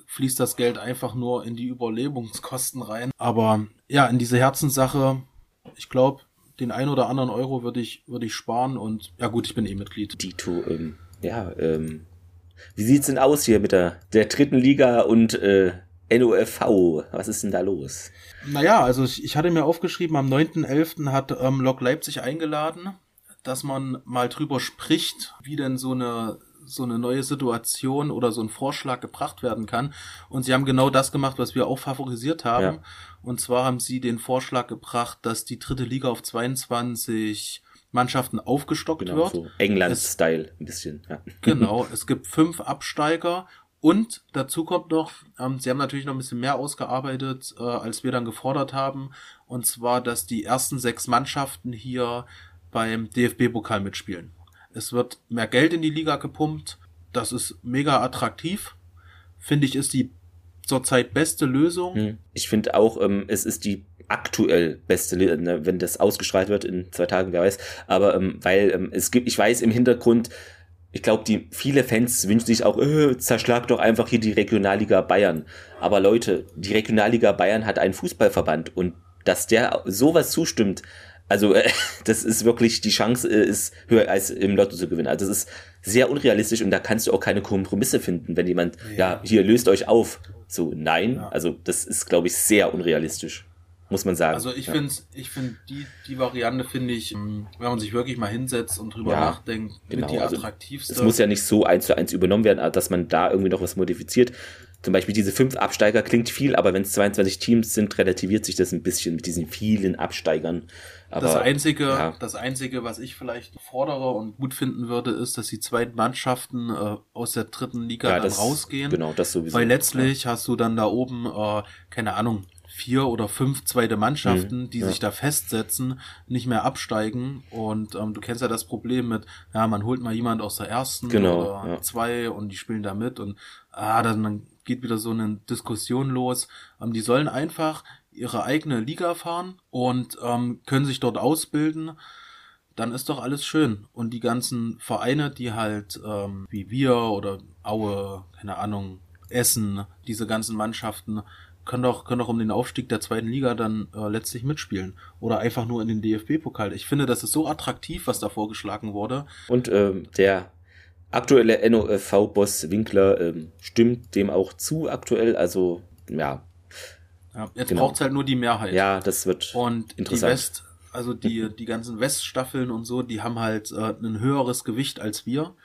fließt das Geld einfach nur in die Überlebungskosten rein. Aber ja, in diese Herzenssache, ich glaube, den ein oder anderen Euro würde ich, würde ich sparen und ja gut, ich bin eh Mitglied. Dito, ähm, ja, ähm, wie sieht's denn aus hier mit der, der dritten Liga und äh, NOFV, was ist denn da los? Naja, also ich, ich hatte mir aufgeschrieben, am 9.11. hat ähm, Lok Leipzig eingeladen, dass man mal drüber spricht, wie denn so eine so eine neue Situation oder so ein Vorschlag gebracht werden kann. Und sie haben genau das gemacht, was wir auch favorisiert haben. Ja. Und zwar haben sie den Vorschlag gebracht, dass die dritte Liga auf 22 Mannschaften aufgestockt genau, wird. So England-Style ein bisschen. Ja. Genau, es gibt fünf Absteiger und dazu kommt noch, ähm, sie haben natürlich noch ein bisschen mehr ausgearbeitet, äh, als wir dann gefordert haben. Und zwar, dass die ersten sechs Mannschaften hier beim DFB-Pokal mitspielen. Es wird mehr Geld in die Liga gepumpt. Das ist mega attraktiv. Finde ich, ist die zurzeit beste Lösung. Hm. Ich finde auch, ähm, es ist die aktuell beste, ne, wenn das ausgestrahlt wird in zwei Tagen, wer weiß. Aber ähm, weil ähm, es gibt, ich weiß im Hintergrund, ich glaube, die viele Fans wünschen sich auch, äh, zerschlag doch einfach hier die Regionalliga Bayern. Aber Leute, die Regionalliga Bayern hat einen Fußballverband und dass der sowas zustimmt, also äh, das ist wirklich, die Chance äh, ist höher als im Lotto zu gewinnen. Also das ist sehr unrealistisch und da kannst du auch keine Kompromisse finden, wenn jemand, ja, ja hier löst euch auf. So, nein, ja. also das ist, glaube ich, sehr unrealistisch muss man sagen. Also ich ja. finde ich finde die, die Variante finde ich, ähm, wenn man sich wirklich mal hinsetzt und drüber ja, nachdenkt, genau. mit die also attraktivste. Es muss ja nicht so eins zu eins übernommen werden, dass man da irgendwie noch was modifiziert. zum Beispiel diese fünf Absteiger klingt viel, aber wenn es 22 Teams sind, relativiert sich das ein bisschen mit diesen vielen Absteigern. Aber, das einzige, ja. das einzige, was ich vielleicht fordere und gut finden würde, ist, dass die zweiten Mannschaften äh, aus der dritten Liga ja, dann das, rausgehen. Genau, das sowieso. Weil letztlich ja. hast du dann da oben, äh, keine Ahnung, vier oder fünf zweite Mannschaften, mhm, die ja. sich da festsetzen, nicht mehr absteigen. Und ähm, du kennst ja das Problem mit, ja, man holt mal jemand aus der ersten genau, oder ja. zwei und die spielen da mit und ah, dann, geht wieder so eine Diskussion los. Ähm, die sollen einfach ihre eigene Liga fahren und ähm, können sich dort ausbilden. Dann ist doch alles schön. Und die ganzen Vereine, die halt ähm, wie wir oder Aue, keine Ahnung, Essen, diese ganzen Mannschaften, können doch, können doch um den Aufstieg der zweiten Liga dann äh, letztlich mitspielen. Oder einfach nur in den DFB-Pokal. Ich finde, das ist so attraktiv, was da vorgeschlagen wurde. Und ähm, der aktuelle NOV-Boss Winkler ähm, stimmt dem auch zu aktuell. Also, ja. ja jetzt genau. braucht es halt nur die Mehrheit. Ja, das wird Und interessant. Die West, also die, die ganzen Weststaffeln und so, die haben halt äh, ein höheres Gewicht als wir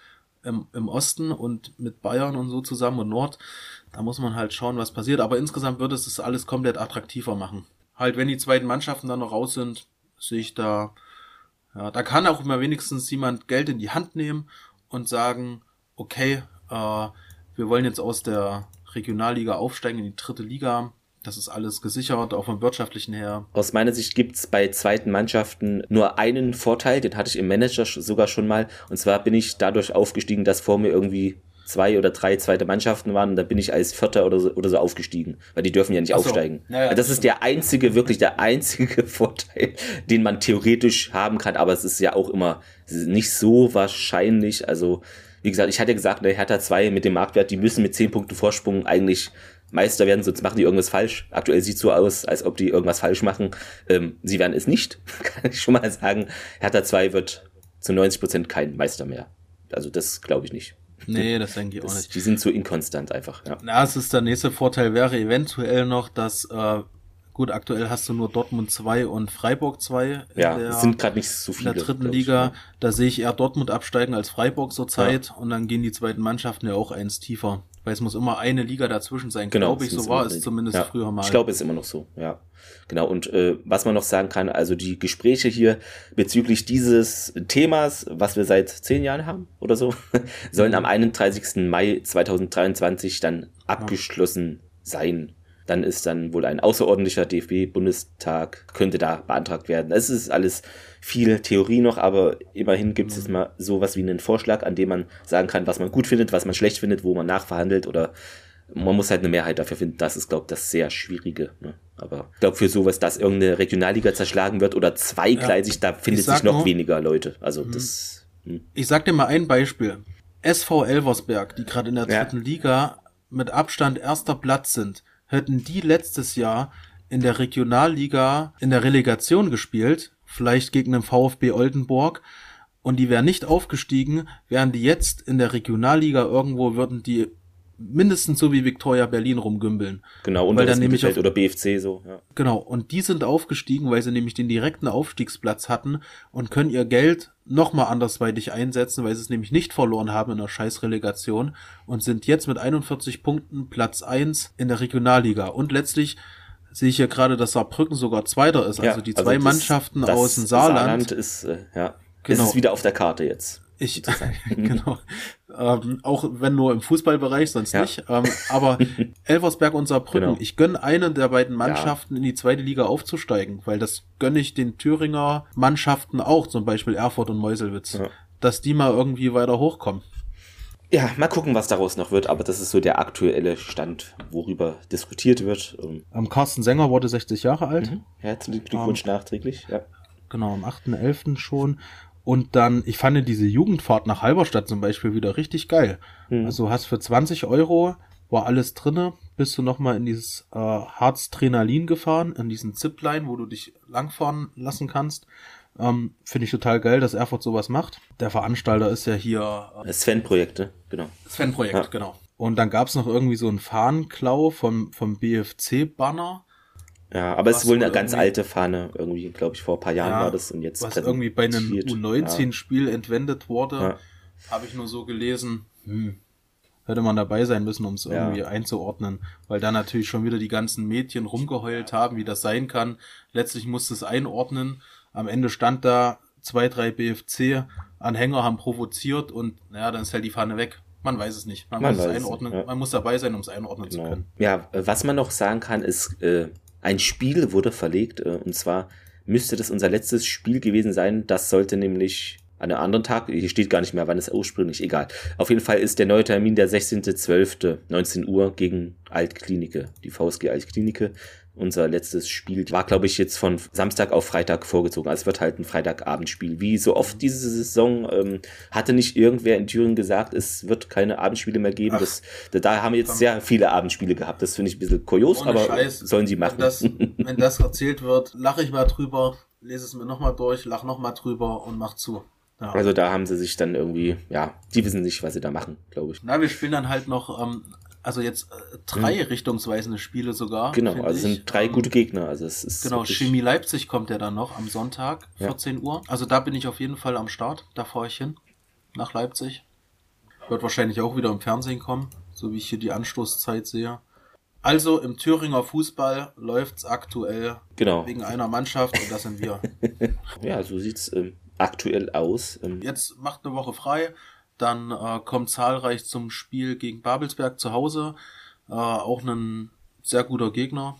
im, im Osten und mit Bayern und so zusammen und Nord. Da muss man halt schauen, was passiert. Aber insgesamt würde es das alles komplett attraktiver machen. Halt, wenn die zweiten Mannschaften dann noch raus sind, sehe ich da, ja, da kann auch immer wenigstens jemand Geld in die Hand nehmen und sagen, okay, äh, wir wollen jetzt aus der Regionalliga aufsteigen in die dritte Liga. Das ist alles gesichert, auch vom wirtschaftlichen her. Aus meiner Sicht gibt's bei zweiten Mannschaften nur einen Vorteil, den hatte ich im Manager sogar schon mal. Und zwar bin ich dadurch aufgestiegen, dass vor mir irgendwie zwei oder drei zweite Mannschaften waren und da bin ich als Vierter oder so, oder so aufgestiegen, weil die dürfen ja nicht so. aufsteigen. Naja, das ist der einzige, wirklich der einzige Vorteil, den man theoretisch haben kann, aber es ist ja auch immer nicht so wahrscheinlich. Also, wie gesagt, ich hatte gesagt, der Hertha 2 mit dem Marktwert, die müssen mit zehn Punkten Vorsprung eigentlich Meister werden, sonst machen die irgendwas falsch. Aktuell sieht so aus, als ob die irgendwas falsch machen. Ähm, sie werden es nicht, kann ich schon mal sagen. Hertha 2 wird zu 90 Prozent kein Meister mehr. Also das glaube ich nicht. Nee, das denke ich auch nicht. Die sind zu inkonstant einfach. Ja. Na, es ist der nächste Vorteil wäre eventuell noch, dass äh, gut, aktuell hast du nur Dortmund 2 und Freiburg 2. Ja, der, sind gerade nicht so viele. In der dritten Liga, ich, da sehe ich eher Dortmund absteigen als Freiburg zurzeit ja. und dann gehen die zweiten Mannschaften ja auch eins tiefer. Weil es muss immer eine Liga dazwischen sein, genau, glaube ich, so war es zumindest ja, früher mal. Ich glaube, es ist immer noch so, ja. Genau, und äh, was man noch sagen kann, also die Gespräche hier bezüglich dieses Themas, was wir seit zehn Jahren haben oder so, sollen am 31. Mai 2023 dann abgeschlossen sein. Dann ist dann wohl ein außerordentlicher DFB-Bundestag, könnte da beantragt werden. Es ist alles viel Theorie noch, aber immerhin gibt es jetzt mal sowas wie einen Vorschlag, an dem man sagen kann, was man gut findet, was man schlecht findet, wo man nachverhandelt oder man muss halt eine Mehrheit dafür finden. Das ist, glaube ich, das sehr Schwierige. Ne? Aber ich glaube, für sowas, dass irgendeine Regionalliga zerschlagen wird oder zweigleisig, ja, da findet sich noch nur, weniger Leute. Also mh. das. Mh. Ich sag dir mal ein Beispiel. SV Elversberg, die gerade in der dritten ja. Liga mit Abstand erster Platz sind, hätten die letztes Jahr in der Regionalliga in der Relegation gespielt, vielleicht gegen den VfB Oldenburg, und die wären nicht aufgestiegen, wären die jetzt in der Regionalliga irgendwo, würden die mindestens so wie Victoria Berlin rumgümbeln. Genau, und weil dann nämlich auf, oder BFC so. Ja. Genau, und die sind aufgestiegen, weil sie nämlich den direkten Aufstiegsplatz hatten und können ihr Geld nochmal andersweitig einsetzen, weil sie es nämlich nicht verloren haben in der Scheißrelegation und sind jetzt mit 41 Punkten Platz eins in der Regionalliga. Und letztlich sehe ich hier gerade, dass Saarbrücken sogar Zweiter ist. Ja, also die zwei also das, Mannschaften das aus dem Saarland. Saarland ist, äh, ja, genau. ist wieder auf der Karte jetzt. Ich, genau. Ähm, auch wenn nur im Fußballbereich, sonst ja. nicht. Ähm, aber Elversberg und Saarbrücken, genau. ich gönne einen der beiden Mannschaften ja. in die zweite Liga aufzusteigen, weil das gönne ich den Thüringer Mannschaften auch, zum Beispiel Erfurt und Meuselwitz, ja. dass die mal irgendwie weiter hochkommen. Ja, mal gucken, was daraus noch wird, aber das ist so der aktuelle Stand, worüber diskutiert wird. Ähm, Carsten Sänger wurde 60 Jahre alt. Mhm. Herzlichen Glückwunsch ähm, nachträglich, ja. Genau, am 8.11. schon. Und dann, ich fand diese Jugendfahrt nach Halberstadt zum Beispiel wieder richtig geil. Mhm. Also hast für 20 Euro, war alles drinne, bist du nochmal in dieses äh, Harz-Trenalin gefahren, in diesen Zipline, wo du dich langfahren lassen kannst. Ähm, Finde ich total geil, dass Erfurt sowas macht. Der Veranstalter ist ja hier. Äh, Sven-Projekt, ne? Genau. Sven-Projekt, ja. genau. Und dann gab's noch irgendwie so einen Fahnenklau vom, vom BFC-Banner. Ja, aber es ist wohl eine ganz alte Fahne, irgendwie, glaube ich, vor ein paar Jahren ja, war das und jetzt. Was irgendwie bei einem U19-Spiel ja. entwendet wurde, ja. habe ich nur so gelesen. Hm. hätte man dabei sein müssen, um es irgendwie einzuordnen, weil da natürlich schon wieder die ganzen Mädchen rumgeheult haben, wie das sein kann. Letztlich musste es einordnen. Am Ende stand da zwei, drei BFC-Anhänger haben provoziert und naja, dann ist halt die Fahne weg. Man weiß es nicht. Man, man muss es einordnen. Ja. Man muss dabei sein, um es einordnen genau. zu können. Ja, was man noch sagen kann, ist, äh, ein Spiel wurde verlegt. Äh, und zwar müsste das unser letztes Spiel gewesen sein. Das sollte nämlich an einem anderen Tag, hier steht gar nicht mehr, wann es ursprünglich, egal. Auf jeden Fall ist der neue Termin der 16.12. 19 Uhr gegen Altklinike, die VSG Altklinike unser letztes Spiel war, glaube ich, jetzt von Samstag auf Freitag vorgezogen. Also es wird halt ein Freitagabendspiel. Wie so oft diese Saison ähm, hatte nicht irgendwer in Thüringen gesagt, es wird keine Abendspiele mehr geben. Das, da haben wir jetzt sehr viele Abendspiele gehabt. Das finde ich ein bisschen kurios, aber Scheiß. sollen sie machen. Wenn das, wenn das erzählt wird, lache ich mal drüber, lese es mir nochmal durch, lach nochmal drüber und mach zu. Ja. Also da haben sie sich dann irgendwie, ja, die wissen nicht, was sie da machen, glaube ich. Na, wir spielen dann halt noch ähm, also jetzt äh, drei mhm. richtungsweisende Spiele sogar. Genau, also es sind drei gute Gegner. Also es ist genau, Chemie Leipzig kommt ja dann noch am Sonntag, 14 ja. Uhr. Also da bin ich auf jeden Fall am Start. Da fahre ich hin. Nach Leipzig. Wird wahrscheinlich auch wieder im Fernsehen kommen, so wie ich hier die Anstoßzeit sehe. Also im Thüringer Fußball läuft's aktuell genau. wegen einer Mannschaft und das sind wir. ja, so sieht's ähm, aktuell aus. Ähm. Jetzt macht eine Woche frei. Dann äh, kommt zahlreich zum Spiel gegen Babelsberg zu Hause. Äh, auch ein sehr guter Gegner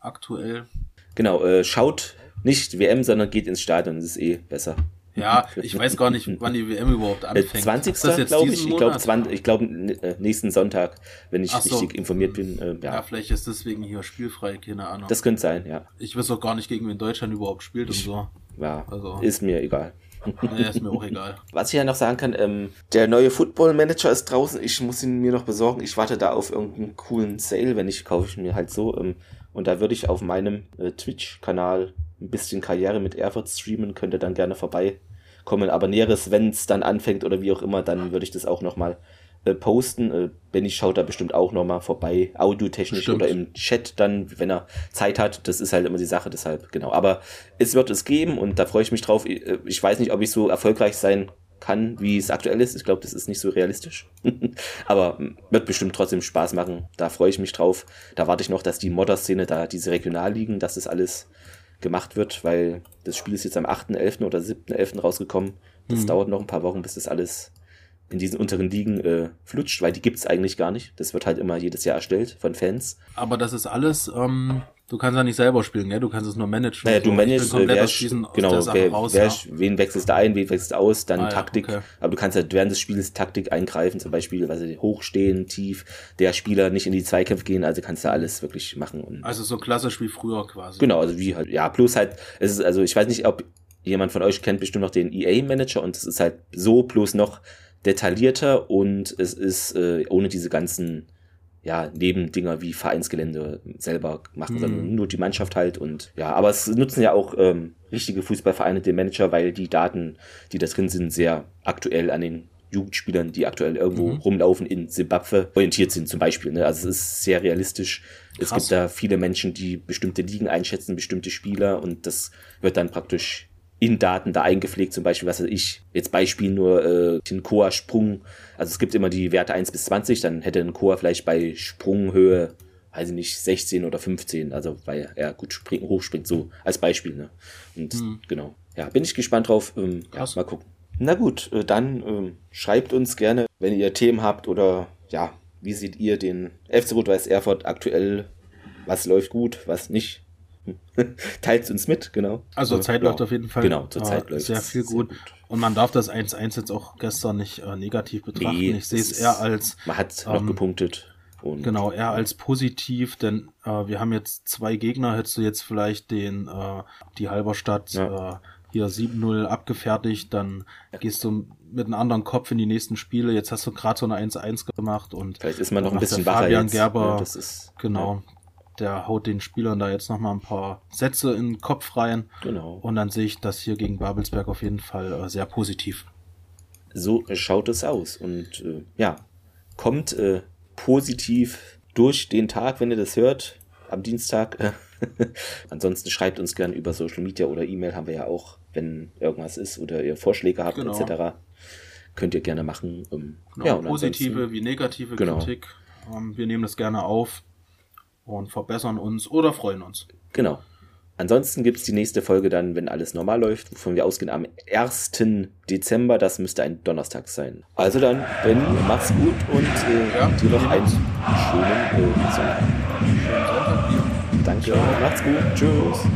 aktuell. Genau, äh, schaut nicht WM, sondern geht ins Stadion, das ist eh besser. Ja, ich weiß gar nicht, wann die WM überhaupt äh, anfängt. 20. glaube ich. Ich glaube, ich glaube äh, nächsten Sonntag, wenn ich so. richtig informiert bin. Äh, ja. ja. vielleicht ist deswegen hier spielfrei, keine Ahnung. Das könnte sein, ja. Ich weiß auch gar nicht, gegen wen Deutschland überhaupt spielt und so. Ja, also. ist mir egal. Nee, ist mir auch egal. Was ich ja noch sagen kann, ähm, der neue Football Manager ist draußen. Ich muss ihn mir noch besorgen. Ich warte da auf irgendeinen coolen Sale. Wenn nicht, kaufe ich mir halt so. Ähm, und da würde ich auf meinem äh, Twitch-Kanal ein bisschen Karriere mit Erfurt streamen. Könnt ihr dann gerne vorbeikommen. Aber Näheres, wenn es dann anfängt oder wie auch immer, dann würde ich das auch nochmal äh, posten. Äh, Benny schaut da bestimmt auch nochmal vorbei, audiotechnisch Stimmt. oder im Chat dann, wenn er Zeit hat. Das ist halt immer die Sache, deshalb, genau. Aber es wird es geben und da freue ich mich drauf. Äh, ich weiß nicht, ob ich so erfolgreich sein kann, wie es aktuell ist. Ich glaube, das ist nicht so realistisch. Aber hm, wird bestimmt trotzdem Spaß machen. Da freue ich mich drauf. Da warte ich noch, dass die Modder-Szene, da diese Regionalligen, dass das alles gemacht wird, weil das Spiel ist jetzt am 8.11. oder 7.11. rausgekommen. Das mhm. dauert noch ein paar Wochen, bis das alles in diesen unteren Ligen äh, flutscht, weil die gibt's eigentlich gar nicht. Das wird halt immer jedes Jahr erstellt von Fans. Aber das ist alles, ähm, du kannst ja nicht selber spielen, gell? Du kannst es nur managen. Naja, du managst, äh, wer, diesen, genau, wer, raus, wer, ja. wen wechselst du ein, wen wechselst du aus, dann ah, Taktik. Ja, okay. Aber du kannst halt während des Spiels Taktik eingreifen, zum Beispiel, weil sie hochstehen, tief, der Spieler nicht in die Zweikämpfe gehen, also kannst du alles wirklich machen. Also so klassisch wie früher quasi. Genau, also wie halt, ja, plus halt, es ist, also ich weiß nicht, ob jemand von euch kennt bestimmt noch den EA-Manager und es ist halt so plus noch detaillierter und es ist äh, ohne diese ganzen ja, Nebendinger wie Vereinsgelände selber machen, mhm. sondern nur die Mannschaft halt und ja, aber es nutzen ja auch ähm, richtige Fußballvereine den Manager, weil die Daten, die da drin sind, sehr aktuell an den Jugendspielern, die aktuell irgendwo mhm. rumlaufen in Zimbabwe, orientiert sind zum Beispiel. Ne? Also es ist sehr realistisch. Krass. Es gibt da viele Menschen, die bestimmte Ligen einschätzen, bestimmte Spieler und das wird dann praktisch in Daten da eingepflegt, zum Beispiel, was weiß ich, jetzt Beispiel nur äh, den Koa-Sprung, also es gibt immer die Werte 1 bis 20, dann hätte ein Koa vielleicht bei Sprunghöhe, weiß ich nicht, 16 oder 15, also weil er gut springen, hochspringt, so als Beispiel, ne? Und hm. genau. Ja, bin ich gespannt drauf. Ähm, ja, mal gucken. Na gut, äh, dann ähm, schreibt uns gerne, wenn ihr Themen habt oder ja, wie seht ihr den FC Rot-Weiß Erfurt aktuell? Was läuft gut, was nicht? Teilt uns mit, genau. Also zur Zeit ja. läuft auf jeden Fall genau, zur Zeit läuft sehr viel gut. Gut. Und man darf das 1-1 jetzt auch gestern nicht äh, negativ betrachten. Nee, ich sehe es eher als. Man hat ähm, noch gepunktet. Und, genau, eher als positiv, denn äh, wir haben jetzt zwei Gegner, hättest du jetzt vielleicht den, äh, die Halberstadt ja. äh, hier 7-0 abgefertigt, dann ja. gehst du mit einem anderen Kopf in die nächsten Spiele. Jetzt hast du gerade so eine 1-1 gemacht und vielleicht ist man noch ein bisschen wacher Fabian jetzt. Gerber, das ist, genau, der haut den Spielern da jetzt nochmal ein paar Sätze in den Kopf rein. Genau. Und dann sehe ich das hier gegen Babelsberg auf jeden Fall äh, sehr positiv. So schaut es aus. Und äh, ja, kommt äh, positiv durch den Tag, wenn ihr das hört, am Dienstag. Ansonsten schreibt uns gerne über Social Media oder E-Mail haben wir ja auch, wenn irgendwas ist oder ihr Vorschläge habt, genau. etc. könnt ihr gerne machen. Ähm, Genau, ja, positive wie negative Genau. Kritik. Ähm, wir nehmen das gerne auf und verbessern uns oder freuen uns. Genau. Ansonsten gibt es die nächste Folge dann, wenn alles normal läuft, wovon wir ausgehen, am 1. Dezember. Das müsste ein Donnerstag sein. Also dann, Ben, mach's gut und äh, Ja, dir noch einen schönen äh, Sonntag. Danke, macht's gut. Tschüss.